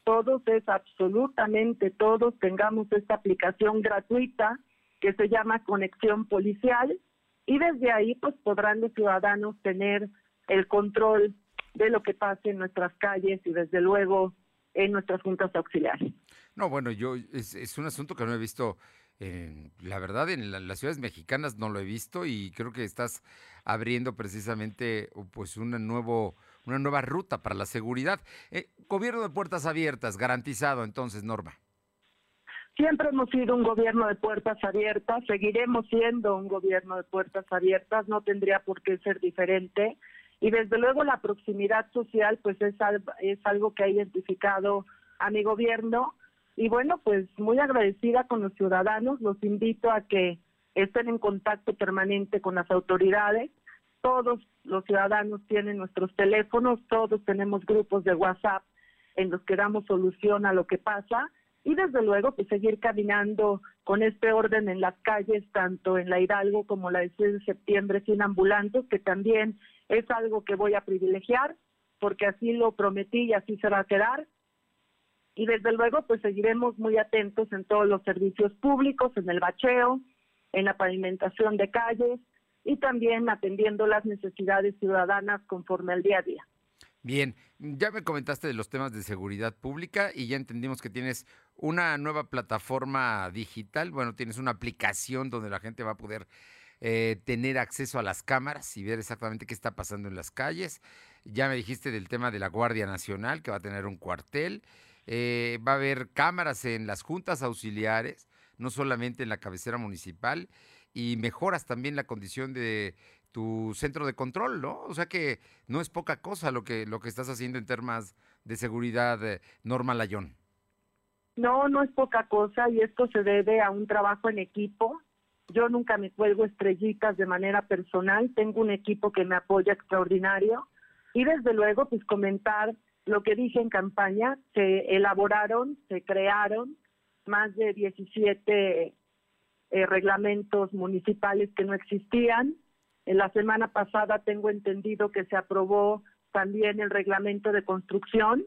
[SPEAKER 10] todos es absolutamente todos tengamos esta aplicación gratuita que se llama Conexión Policial y desde ahí pues podrán los ciudadanos tener el control de lo que pase en nuestras calles y desde luego en nuestras juntas auxiliares.
[SPEAKER 1] No, bueno, yo es, es un asunto que no he visto la verdad, en las ciudades mexicanas no lo he visto y creo que estás abriendo precisamente pues una, nuevo, una nueva ruta para la seguridad. Eh, gobierno de puertas abiertas, garantizado entonces, Norma.
[SPEAKER 10] Siempre hemos sido un gobierno de puertas abiertas, seguiremos siendo un gobierno de puertas abiertas, no tendría por qué ser diferente. Y desde luego la proximidad social pues es, es algo que ha identificado a mi gobierno y bueno, pues muy agradecida con los ciudadanos, los invito a que estén en contacto permanente con las autoridades. Todos los ciudadanos tienen nuestros teléfonos, todos tenemos grupos de WhatsApp en los que damos solución a lo que pasa y desde luego pues seguir caminando con este orden en las calles, tanto en la Hidalgo como la 6 de septiembre sin ambulantes, que también es algo que voy a privilegiar porque así lo prometí y así se va a quedar y desde luego pues seguiremos muy atentos en todos los servicios públicos, en el bacheo, en la pavimentación de calles y también atendiendo las necesidades ciudadanas conforme al día a día.
[SPEAKER 1] Bien, ya me comentaste de los temas de seguridad pública y ya entendimos que tienes una nueva plataforma digital, bueno, tienes una aplicación donde la gente va a poder eh, tener acceso a las cámaras y ver exactamente qué está pasando en las calles. Ya me dijiste del tema de la Guardia Nacional, que va a tener un cuartel. Eh, va a haber cámaras en las juntas auxiliares, no solamente en la cabecera municipal, y mejoras también la condición de tu centro de control, ¿no? O sea que no es poca cosa lo que, lo que estás haciendo en temas de seguridad, eh, Norma Layón.
[SPEAKER 10] No, no es poca cosa y esto se debe a un trabajo en equipo. Yo nunca me cuelgo estrellitas de manera personal, tengo un equipo que me apoya extraordinario y desde luego pues comentar lo que dije en campaña, se elaboraron, se crearon más de 17 eh, reglamentos municipales que no existían. En la semana pasada tengo entendido que se aprobó también el reglamento de construcción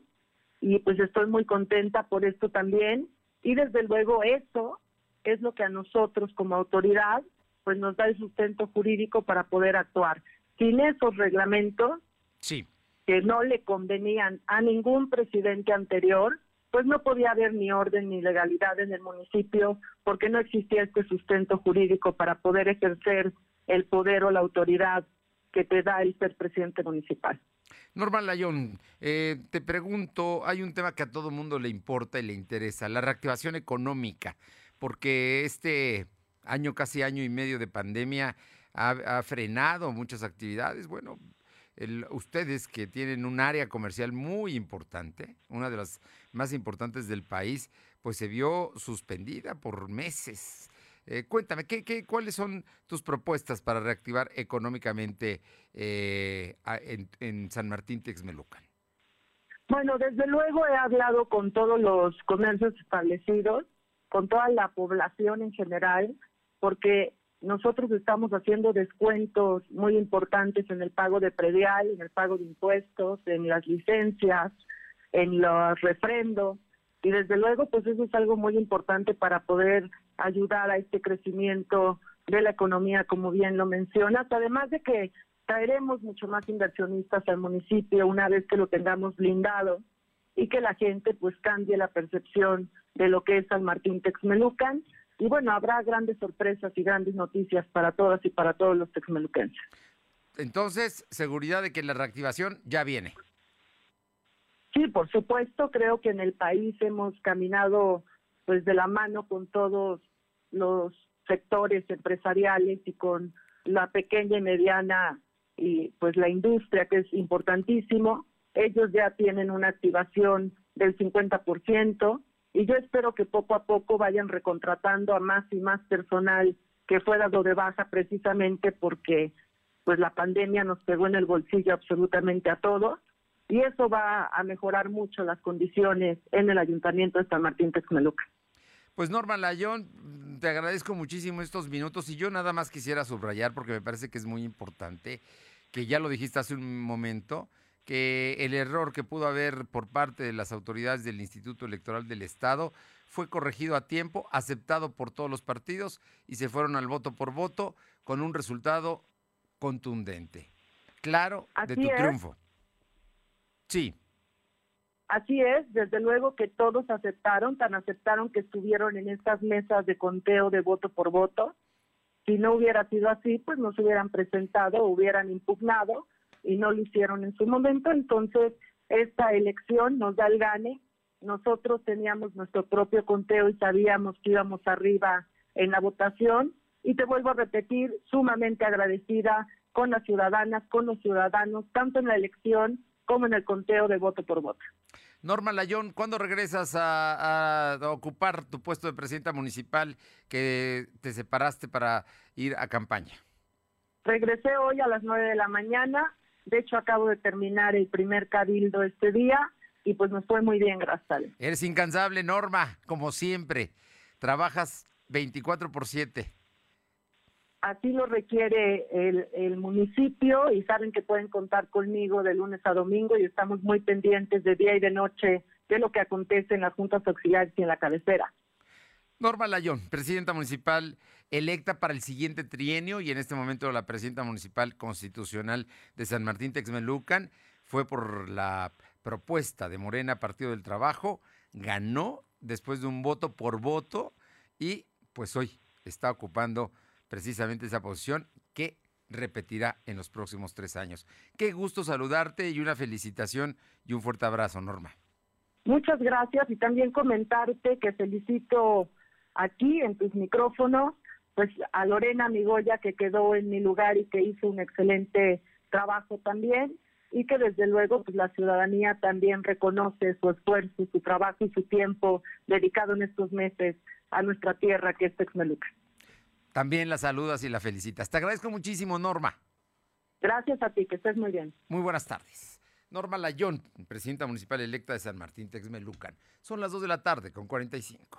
[SPEAKER 10] y pues estoy muy contenta por esto también. Y desde luego eso es lo que a nosotros como autoridad pues nos da el sustento jurídico para poder actuar. Sin esos reglamentos,
[SPEAKER 1] sí
[SPEAKER 10] que no le convenían a ningún presidente anterior, pues no podía haber ni orden ni legalidad en el municipio porque no existía este sustento jurídico para poder ejercer el poder o la autoridad que te da el ser presidente municipal.
[SPEAKER 1] Normal Layón, eh, te pregunto, hay un tema que a todo mundo le importa y le interesa, la reactivación económica, porque este año, casi año y medio de pandemia ha frenado muchas actividades. Bueno, ustedes que tienen un área comercial muy importante, una de las más importantes del país, pues se vio suspendida por meses. Eh, cuéntame, ¿qué, qué, cuáles son tus propuestas para reactivar económicamente eh, en, San Martín Texmelucan?
[SPEAKER 10] Bueno, desde luego he hablado con todos los comercios establecidos, con toda la población en general, porque nosotros estamos haciendo descuentos muy importantes en el pago de predial, en el pago de impuestos, en las licencias, en los refrendos. Y desde luego, pues eso es algo muy importante para poder ayudar a este crecimiento de la economía, como bien lo mencionas. Además de que traeremos mucho más inversionistas al municipio una vez que lo tengamos blindado y que la gente pues cambie la percepción de lo que es San Martín Texmelucan y bueno, habrá grandes sorpresas y grandes noticias para todas y para todos los texmeluquenses.
[SPEAKER 1] Entonces, seguridad de que la reactivación ya viene.
[SPEAKER 10] Sí, por supuesto, creo que en el país hemos caminado pues de la mano con todos los sectores empresariales y con la pequeña y mediana y pues la industria que es importantísimo. Ellos ya tienen una activación del 50%, y yo espero que poco a poco vayan recontratando a más y más personal que fue dado de baja precisamente porque pues la pandemia nos pegó en el bolsillo absolutamente a todos y eso va a mejorar mucho las condiciones en el Ayuntamiento de San Martín Texmeluca.
[SPEAKER 1] Pues Norma Layón, te agradezco muchísimo estos minutos y yo nada más quisiera subrayar porque me parece que es muy importante, que ya lo dijiste hace un momento, que el error que pudo haber por parte de las autoridades del Instituto Electoral del Estado fue corregido a tiempo, aceptado por todos los partidos y se fueron al voto por voto con un resultado contundente. Claro, de tu triunfo. Sí.
[SPEAKER 10] Así es, desde luego que todos aceptaron, tan aceptaron que estuvieron en estas mesas de conteo de voto por voto. Si no hubiera sido así, pues no se hubieran presentado, hubieran impugnado y no lo hicieron en su momento. Entonces, esta elección nos da el gane. Nosotros teníamos nuestro propio conteo y sabíamos que íbamos arriba en la votación. Y te vuelvo a repetir, sumamente agradecida con las ciudadanas, con los ciudadanos, tanto en la elección como en el conteo de voto por voto.
[SPEAKER 1] Norma Layón, ¿cuándo regresas a, a, ocupar tu puesto de presidenta municipal que te separaste para ir a campaña?
[SPEAKER 10] Regresé hoy a las nueve de la mañana de hecho, acabo de terminar el primer cabildo este día y pues nos fue muy bien, gracias.
[SPEAKER 1] Eres incansable, Norma, como siempre. Trabajas 24 por 7.
[SPEAKER 10] Así lo requiere el, el, municipio y saben que pueden contar conmigo de lunes a domingo y estamos muy pendientes de día y de noche de lo que acontece en las juntas auxiliares y en la cabecera.
[SPEAKER 1] Norma Layón, presidenta municipal electa para el siguiente trienio y en este momento la presidenta municipal constitucional de San Martín Texmelucan, fue por la propuesta de Morena Partido del Trabajo, ganó después de un voto por voto y pues hoy está ocupando precisamente esa posición que repetirá en los próximos tres años. Qué gusto saludarte y una felicitación y un fuerte abrazo, Norma.
[SPEAKER 10] Muchas gracias y también comentarte que felicito aquí en tus micrófonos pues a Lorena Migoya que quedó en mi lugar y que hizo un excelente trabajo también y que desde luego pues la ciudadanía también reconoce su esfuerzo, su trabajo y su tiempo dedicado en estos meses a nuestra tierra que es Texmeluca.
[SPEAKER 1] También la saludas y la felicitas. Te agradezco muchísimo, Norma.
[SPEAKER 10] Gracias a ti, que estés muy bien.
[SPEAKER 1] Muy buenas tardes. Norma Layón, presidenta municipal electa de San Martín Texmelucan. Son las 2 de la tarde con 45.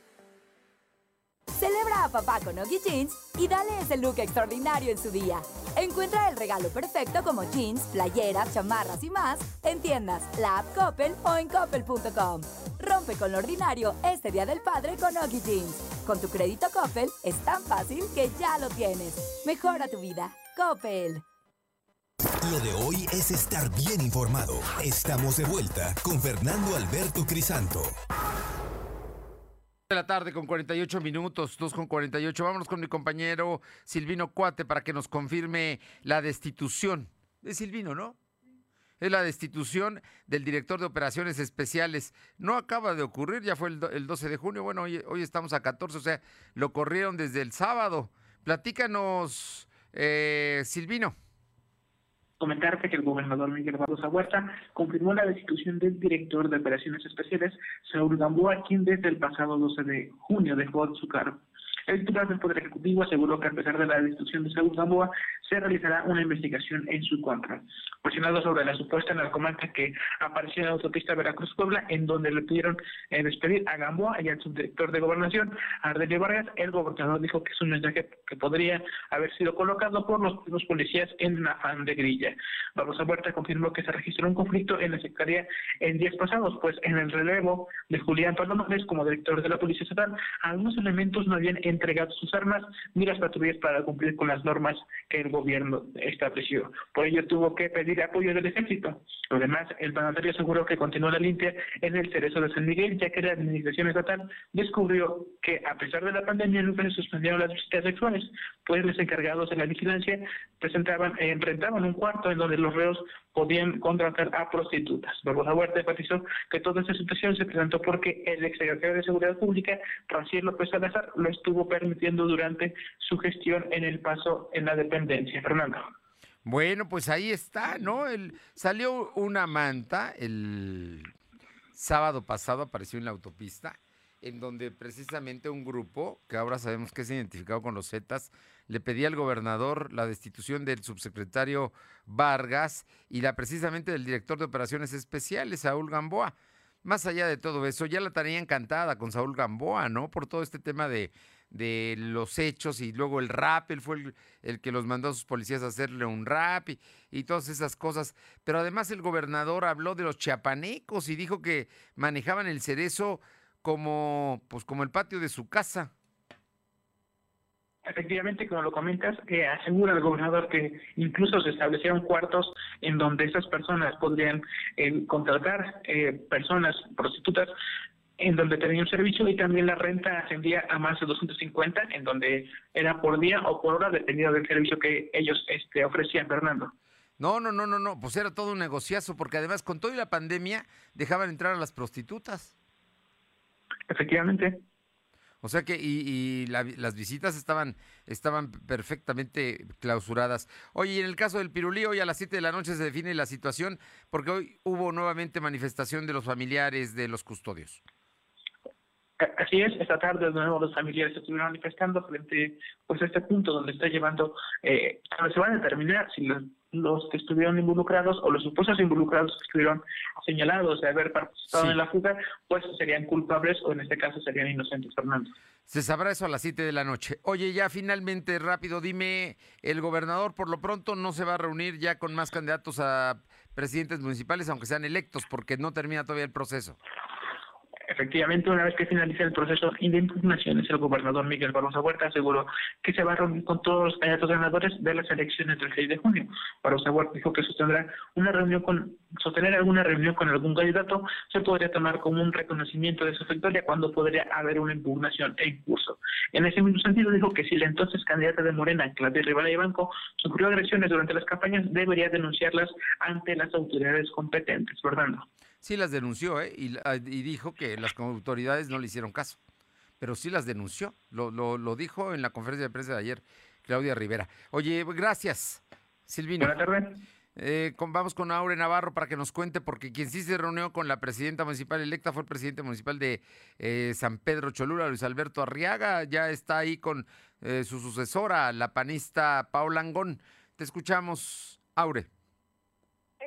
[SPEAKER 24] Celebra a papá con Oggy Jeans y dale ese look extraordinario en su día. Encuentra el regalo perfecto como jeans, playeras, chamarras y más en tiendas, la app Coppel o en coppel.com. Rompe con lo ordinario este Día del Padre con Oggy Jeans. Con tu crédito Coppel es tan fácil que ya lo tienes. Mejora tu vida. Coppel.
[SPEAKER 2] Lo de hoy es estar bien informado. Estamos de vuelta con Fernando Alberto Crisanto
[SPEAKER 1] de la tarde con 48 minutos, 2 con 48. Vámonos con mi compañero Silvino Cuate para que nos confirme la destitución de Silvino, ¿no? Es la destitución del director de operaciones especiales. No acaba de ocurrir, ya fue el, 12 de junio. Bueno, hoy, estamos a 14, o sea, lo corrieron desde el sábado. Platícanos, eh, Silvino
[SPEAKER 5] comentarte que el gobernador Miguel Barroso Huerta confirmó la destitución del director de operaciones especiales, Saúl Gamboa, quien desde el pasado 12 de junio dejó su cargo. El titular del Poder Ejecutivo aseguró que a pesar de la destitución de Saúl Gamboa, se realizará una investigación en su contra. Cuestionado sobre la supuesta narcomanta que apareció en la autopista Veracruz-Puebla, en donde le pidieron eh, despedir a Gamboa y al subdirector de Gobernación, Ardelio Vargas, el gobernador dijo que es un mensaje que podría haber sido colocado por los, policías en afán de grilla. Barroso Huerta confirmó que se registró un conflicto en la Secretaría en días pasados, pues en el relevo de Julián Palomares como director de la Policía Estatal, algunos elementos no habían entregado sus armas ni las patrullas para cumplir con las normas que el gobierno estableció. Por ello tuvo que pedir apoyo del ejército. Además, el mandatario aseguró que continuó la limpia en el cerezo de San Miguel, ya que la administración estatal descubrió que a pesar de la pandemia nunca se suspendieron las visitas sexuales, pues los encargados de la vigilancia presentaban, eh, rentaban un cuarto en donde los reos podían contratar a prostitutas. Barbosa Huerta enfatizó que toda esta situación se presentó porque el exsecretario de Seguridad Pública, Ranciel López Salazar, lo estuvo permitiendo durante su gestión en el paso en la dependencia. Fernando.
[SPEAKER 1] Bueno, pues ahí está, ¿no? El, salió una manta el sábado pasado, apareció en la autopista en donde precisamente un grupo, que ahora sabemos que es identificado con los Zetas, le pedía al gobernador la destitución del subsecretario Vargas y la precisamente del director de operaciones especiales, Saúl Gamboa. Más allá de todo eso, ya la tenía encantada con Saúl Gamboa, ¿no? Por todo este tema de, de los hechos y luego el rap, él fue el, que los mandó a sus policías a hacerle un rap y, y, todas esas cosas. Pero además el gobernador habló de los chiapanecos y dijo que manejaban el cerezo como, pues, como el patio de su casa.
[SPEAKER 5] Efectivamente, como lo comentas, eh, asegura el gobernador que incluso se establecieron cuartos en donde esas personas podrían eh, contratar eh, personas prostitutas en donde tenían un servicio y también la renta ascendía a más de 250, en donde era por día o por hora, dependiendo del servicio que ellos este, ofrecían, Fernando.
[SPEAKER 1] No, no, no, no, no, pues era todo un negociazo, porque además con toda la pandemia dejaban entrar a las prostitutas.
[SPEAKER 5] Efectivamente.
[SPEAKER 1] O sea que, y, las visitas estaban, estaban perfectamente clausuradas. Oye, en el caso del Pirulí, hoy a las 7 de la noche se define la situación, porque hoy hubo nuevamente manifestación de los familiares de los custodios.
[SPEAKER 5] Así es, esta tarde de nuevo los familiares estuvieron manifestando frente pues, a este punto donde está llevando, eh, se va a determinar si los, los, que estuvieron involucrados o los supuestos involucrados que estuvieron señalados de haber participado en la fuga, pues serían culpables o en este caso serían inocentes, Fernando.
[SPEAKER 1] Se sabrá eso a las 7 de la noche. Oye, ya finalmente, rápido, dime, el gobernador por lo pronto no se va a reunir ya con más candidatos a presidentes municipales, aunque sean electos, porque no termina todavía el proceso.
[SPEAKER 5] Efectivamente, una vez que finalice el proceso de impugnaciones, el gobernador Miguel Barroso Huerta aseguró que se va a reunir con todos los candidatos ganadores de las elecciones del 6 de junio. Barroso Huerta dijo que sostendrá una reunión con, sostener alguna reunión con algún candidato se podría tomar como un reconocimiento de su victoria cuando podría haber una impugnación en curso. En ese mismo sentido, dijo que si la entonces candidata de Morena, Claudia Rivera y Banco, sufrió agresiones durante las campañas, debería denunciarlas ante las autoridades competentes. Fernando.
[SPEAKER 1] Sí las denunció, ¿eh? Y, ah, y, dijo que las autoridades no le hicieron caso. Pero sí las denunció. Lo, lo, lo dijo en la conferencia de prensa de ayer Claudia Rivera. Oye, gracias, Silvino.
[SPEAKER 5] Buenas tardes.
[SPEAKER 1] Eh, vamos con Aure Navarro para que nos cuente, porque quien sí se reunió con la presidenta municipal electa fue el presidente municipal de eh, San Pedro Cholula, Luis Alberto Arriaga. Ya está ahí con eh, su sucesora, la panista Paula Angón. Te escuchamos, Aure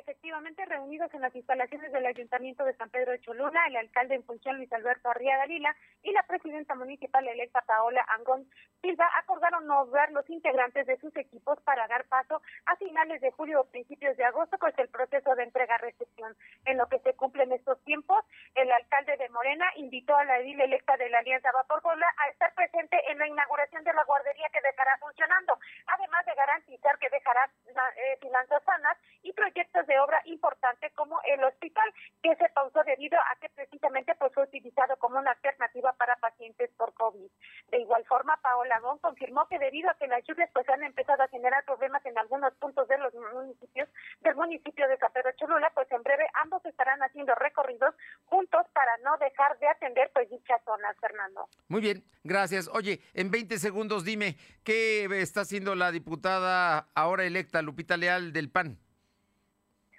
[SPEAKER 8] efectivamente reunidos en las instalaciones del Ayuntamiento de San Pedro de Cholula, el alcalde en función Luis Alberto Arriaga Lila y la presidenta municipal electa Paola Angón Silva acordaron nombrar los integrantes de sus equipos para dar paso a finales de julio o principios de agosto, pues el proceso de entrega-recepción. En lo que se cumplen estos tiempos, el alcalde de Morena invitó a la edil electa de la Alianza Vapor Puebla a estar presente en la inauguración de la guardería que dejará funcionando, además de garantizar que dejará eh, finanzas sanas y proyectos de obra importante como el hospital, que se pausó debido a que precisamente pues, fue utilizado como una alternativa para pacientes por COVID. De igual forma, Paola Gón confirmó que debido a que las lluvias pues han empezado a generar problemas en algunos puntos de los municipios del municipio de San Pedro Cholula, pues en breve ambos estarán haciendo recorridos juntos para no dejar de atender pues dichas zonas, Fernando.
[SPEAKER 1] Muy bien, gracias. Oye, en 20 segundos dime, ¿qué está haciendo la diputada ahora electa Lupita Leal del PAN?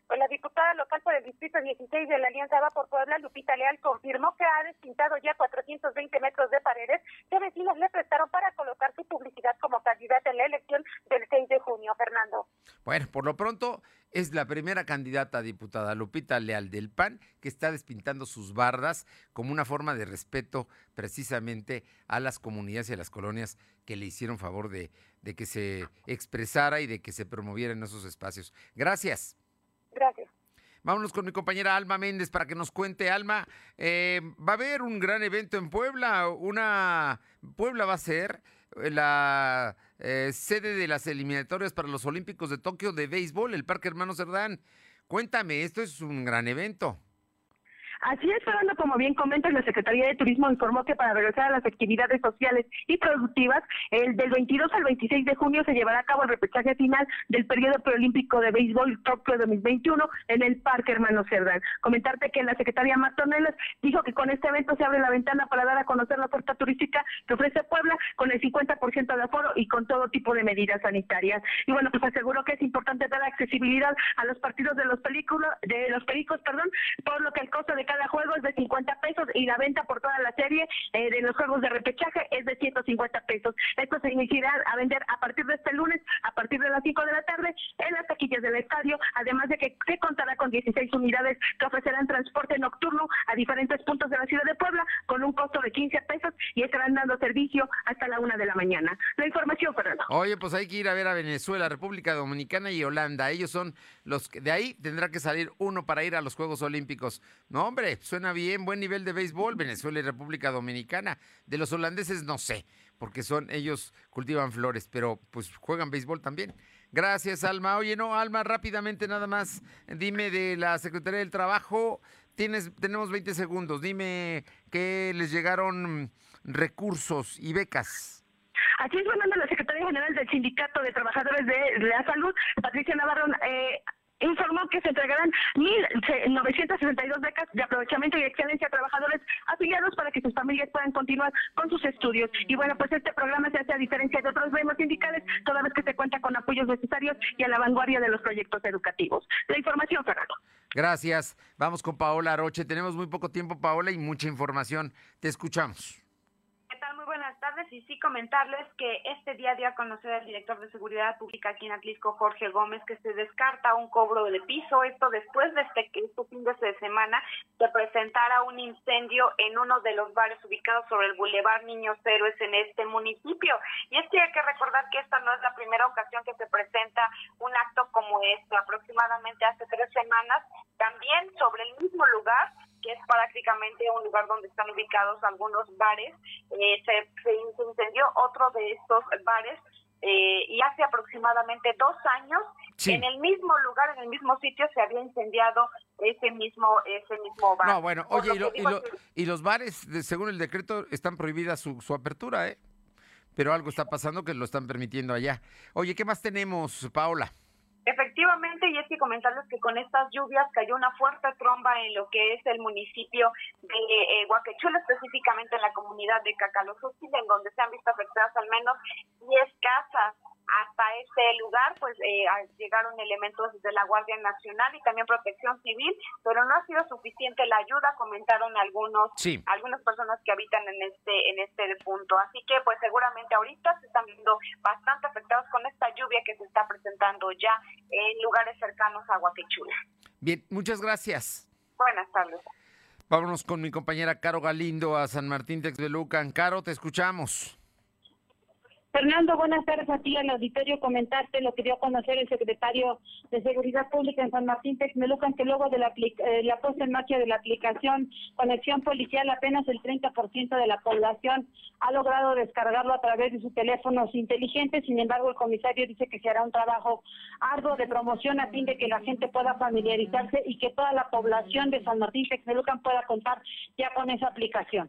[SPEAKER 8] Pues la diputada local por el Distrito 16 de la Alianza Va por Puebla, Lupita Leal, confirmó que ha despintado ya 420 metros de paredes que vecinos le prestaron para colocar su publicidad como candidata en la elección del 6 de junio, Fernando.
[SPEAKER 1] Bueno, por lo pronto es la primera candidata diputada, Lupita Leal del PAN, que está despintando sus bardas como una forma de respeto precisamente a las comunidades y a las colonias que le hicieron favor de, de que se expresara y de que se promoviera en esos espacios. Gracias. Vámonos con mi compañera Alma Méndez para que nos cuente, Alma, eh, va a haber un gran evento en Puebla, una Puebla va a ser la eh, sede de las eliminatorias para los Olímpicos de Tokio de béisbol, el Parque Hermano Cerdán. Cuéntame, esto es un gran evento.
[SPEAKER 8] Así es, Fernando, como bien comentas, la Secretaría de Turismo informó que para regresar a las actividades sociales y productivas, el del 22 al 26 de junio se llevará a cabo el repechaje final del periodo preolímpico de béisbol Tokio 2021 en el Parque Hermano Cerdán. Comentarte que la Secretaría Martonelas dijo que con este evento se abre la ventana para dar a conocer la oferta turística que ofrece Puebla con el 50% de aforo y con todo tipo de medidas sanitarias. Y bueno, pues aseguró que es importante dar accesibilidad a los partidos de los películas, de los películas, perdón, por lo que el costo de
[SPEAKER 18] cada juego es de 50 pesos y la venta por toda la serie eh, de los juegos de repechaje es de 150 pesos. Esto se iniciará a vender a partir de este lunes, a partir de las 5 de la tarde, en las taquillas del estadio, además de que se contará con 16 unidades que ofrecerán transporte nocturno a diferentes puntos de la ciudad de Puebla con un costo de 15 pesos y estarán dando servicio hasta la una de la mañana. La información, Fernando.
[SPEAKER 1] Oye, pues hay que ir a ver a Venezuela, República Dominicana y Holanda. Ellos son los que de ahí tendrá que salir uno para ir a los Juegos Olímpicos. No, hombre, suena bien, buen nivel de béisbol, Venezuela y República Dominicana. De los holandeses no sé, porque son ellos cultivan flores, pero pues juegan béisbol también. Gracias, Alma. Oye, no, Alma, rápidamente nada más, dime de la Secretaría del Trabajo, tienes, tenemos 20 segundos, dime que les llegaron recursos y becas.
[SPEAKER 18] Así es, Fernando, la Secretaría General del Sindicato de Trabajadores de la Salud, Patricia Navarro, eh, informó que se entregarán 1.962 becas de aprovechamiento y excelencia a trabajadores afiliados para que sus familias puedan continuar con sus estudios. Y bueno, pues este programa se hace a diferencia de otros gremios sindicales, toda vez que se cuenta con apoyos necesarios y a la vanguardia de los proyectos educativos. La información, Fernando.
[SPEAKER 1] Gracias. Vamos con Paola Aroche. Tenemos muy poco tiempo, Paola, y mucha información. Te escuchamos
[SPEAKER 26] buenas tardes y sí comentarles que este día dio a conocer el director de Seguridad Pública aquí en Atlisco, Jorge Gómez, que se descarta un cobro de piso. Esto después de este, este fin de semana se presentara un incendio en uno de los bares ubicados sobre el Boulevard Niños Héroes en este municipio. Y es que hay que recordar que esta no es la primera ocasión que se presenta un acto como este. Aproximadamente hace tres semanas, también sobre el mismo lugar, que es prácticamente un lugar donde están ubicados algunos bares. Eh, se, incendió otro de estos bares eh, y hace aproximadamente dos años en el mismo lugar, en el mismo sitio se había incendiado ese mismo ese mismo bar.
[SPEAKER 1] No, bueno, oye, y, los bares, según el decreto, están prohibidas su, su apertura, ¿eh? Pero algo está pasando que lo están permitiendo allá. Oye, ¿qué más tenemos, Paola?
[SPEAKER 26] Efectivamente, y es que comentarles que con estas lluvias cayó una fuerte tromba en lo que es el municipio de eh, específicamente en la comunidad de Cacalosúchil, en donde se han visto afectadas al menos 10 casas hasta este lugar pues eh, llegaron elementos de la Guardia Nacional y también Protección Civil, pero no ha sido suficiente la ayuda, comentaron algunos algunas personas que habitan en este en este punto. Así que pues seguramente ahorita se están viendo bastante afectados con esta lluvia que se está presentando ya en lugares cercanos a Guapichula.
[SPEAKER 1] Bien, muchas gracias.
[SPEAKER 26] Buenas tardes.
[SPEAKER 1] Vámonos con mi compañera Caro Galindo a San Martín Texbelucan. Caro, te escuchamos.
[SPEAKER 18] Fernando, buenas tardes a ti al auditorio. Comentaste lo que dio a conocer el secretario de Seguridad Pública en San Martín Texmelucan, que luego de la, eh, la puesta en marcha de la aplicación Conexión Policial, apenas el 30% de la población ha logrado descargarlo a través de sus teléfonos inteligentes. Sin embargo, el comisario dice que se hará un trabajo arduo de promoción a fin de que la gente pueda familiarizarse y que toda la población de San Martín Texmelucan pueda contar ya con esa aplicación.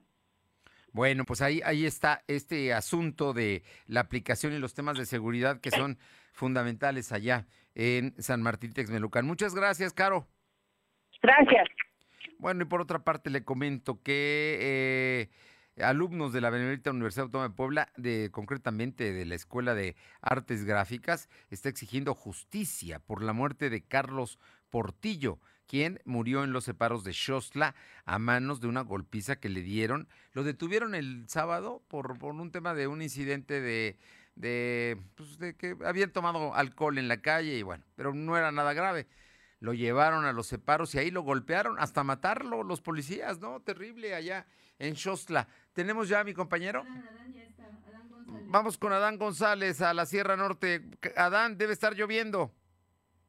[SPEAKER 1] Bueno, pues ahí, ahí está este asunto de la aplicación y los temas de seguridad que son fundamentales allá en San Martín Texmelucan. Muchas gracias, Caro.
[SPEAKER 18] Gracias.
[SPEAKER 1] Bueno, y por otra parte le comento que eh, alumnos de la Benemérita Universidad Autónoma de Puebla, de, concretamente de la Escuela de Artes Gráficas, está exigiendo justicia por la muerte de Carlos Portillo, quien murió en los separos de Xostla a manos de una golpiza que le dieron. Lo detuvieron el sábado por, por un tema de un incidente de, de, pues de que habían tomado alcohol en la calle y bueno, pero no era nada grave. Lo llevaron a los separos y ahí lo golpearon hasta matarlo los policías, ¿no? Terrible allá en Xostla. ¿Tenemos ya a mi compañero? Vamos con Adán González a la Sierra Norte. Adán, debe estar lloviendo.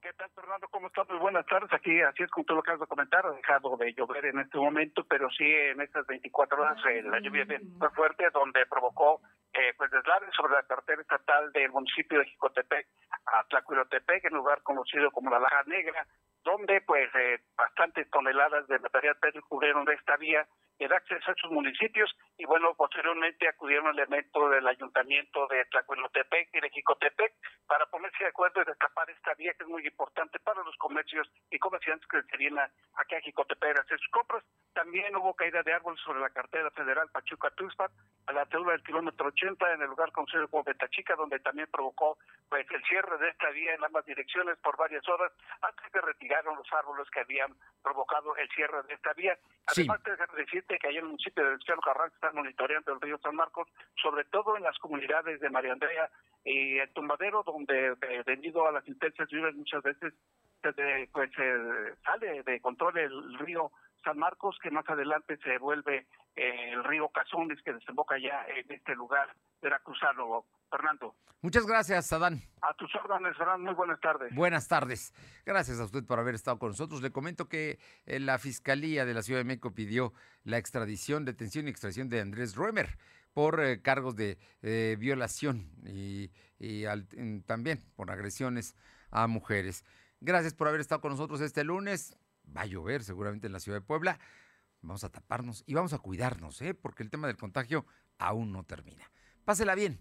[SPEAKER 27] ¿Qué tal, Fernando? ¿Cómo estás? Muy buenas tardes. Aquí, así es como tú lo acabas de comentar, ha dejado de llover en este momento, pero sí en estas 24 horas eh, la lluvia fue fuerte, donde provocó eh, pues deslaves sobre la carretera estatal del municipio de Jicotepec a Tlacuilotepec, en lugar conocido como la Laja Negra, donde pues eh, bastantes toneladas de material pétreo cubrieron esta vía da acceso a esos municipios y bueno, posteriormente acudieron elementos del ayuntamiento de Tlacuelotepec y de Jicotepec para ponerse de acuerdo y destapar esta vía que es muy importante para los comercios y comerciantes que se vienen aquí a Jicotepec a hacer sus compras. También hubo caída de árboles sobre la cartera federal Pachuca-Tuxpan, a la altura del kilómetro 80, en el lugar conocido como Betachica, donde también provocó pues el cierre de esta vía en ambas direcciones por varias horas, antes que retiraron los árboles que habían provocado el cierre de esta vía. Además, sí. de que ahí en el municipio de Cielo Carranza están monitoreando el río San Marcos, sobre todo en las comunidades de María Andrea y el Tumbadero, donde eh, debido a las intensas lluvias muchas veces pues eh, sale de control el río San Marcos, que más adelante se vuelve eh, el río Cazones, que desemboca ya en este lugar veracruzano. Fernando.
[SPEAKER 1] Muchas gracias, Adán.
[SPEAKER 27] A tus órdenes, Fernando. Muy buenas tardes.
[SPEAKER 1] Buenas tardes. Gracias a usted por haber estado con nosotros. Le comento que eh, la Fiscalía de la Ciudad de México pidió la extradición, detención y extradición de Andrés Ruemer por eh, cargos de violación y, y también por agresiones a mujeres. Gracias por haber estado con nosotros este lunes va a llover seguramente en la ciudad de Puebla. Vamos a taparnos y vamos a cuidarnos, ¿eh? porque el tema del contagio aún no termina. Pásela bien.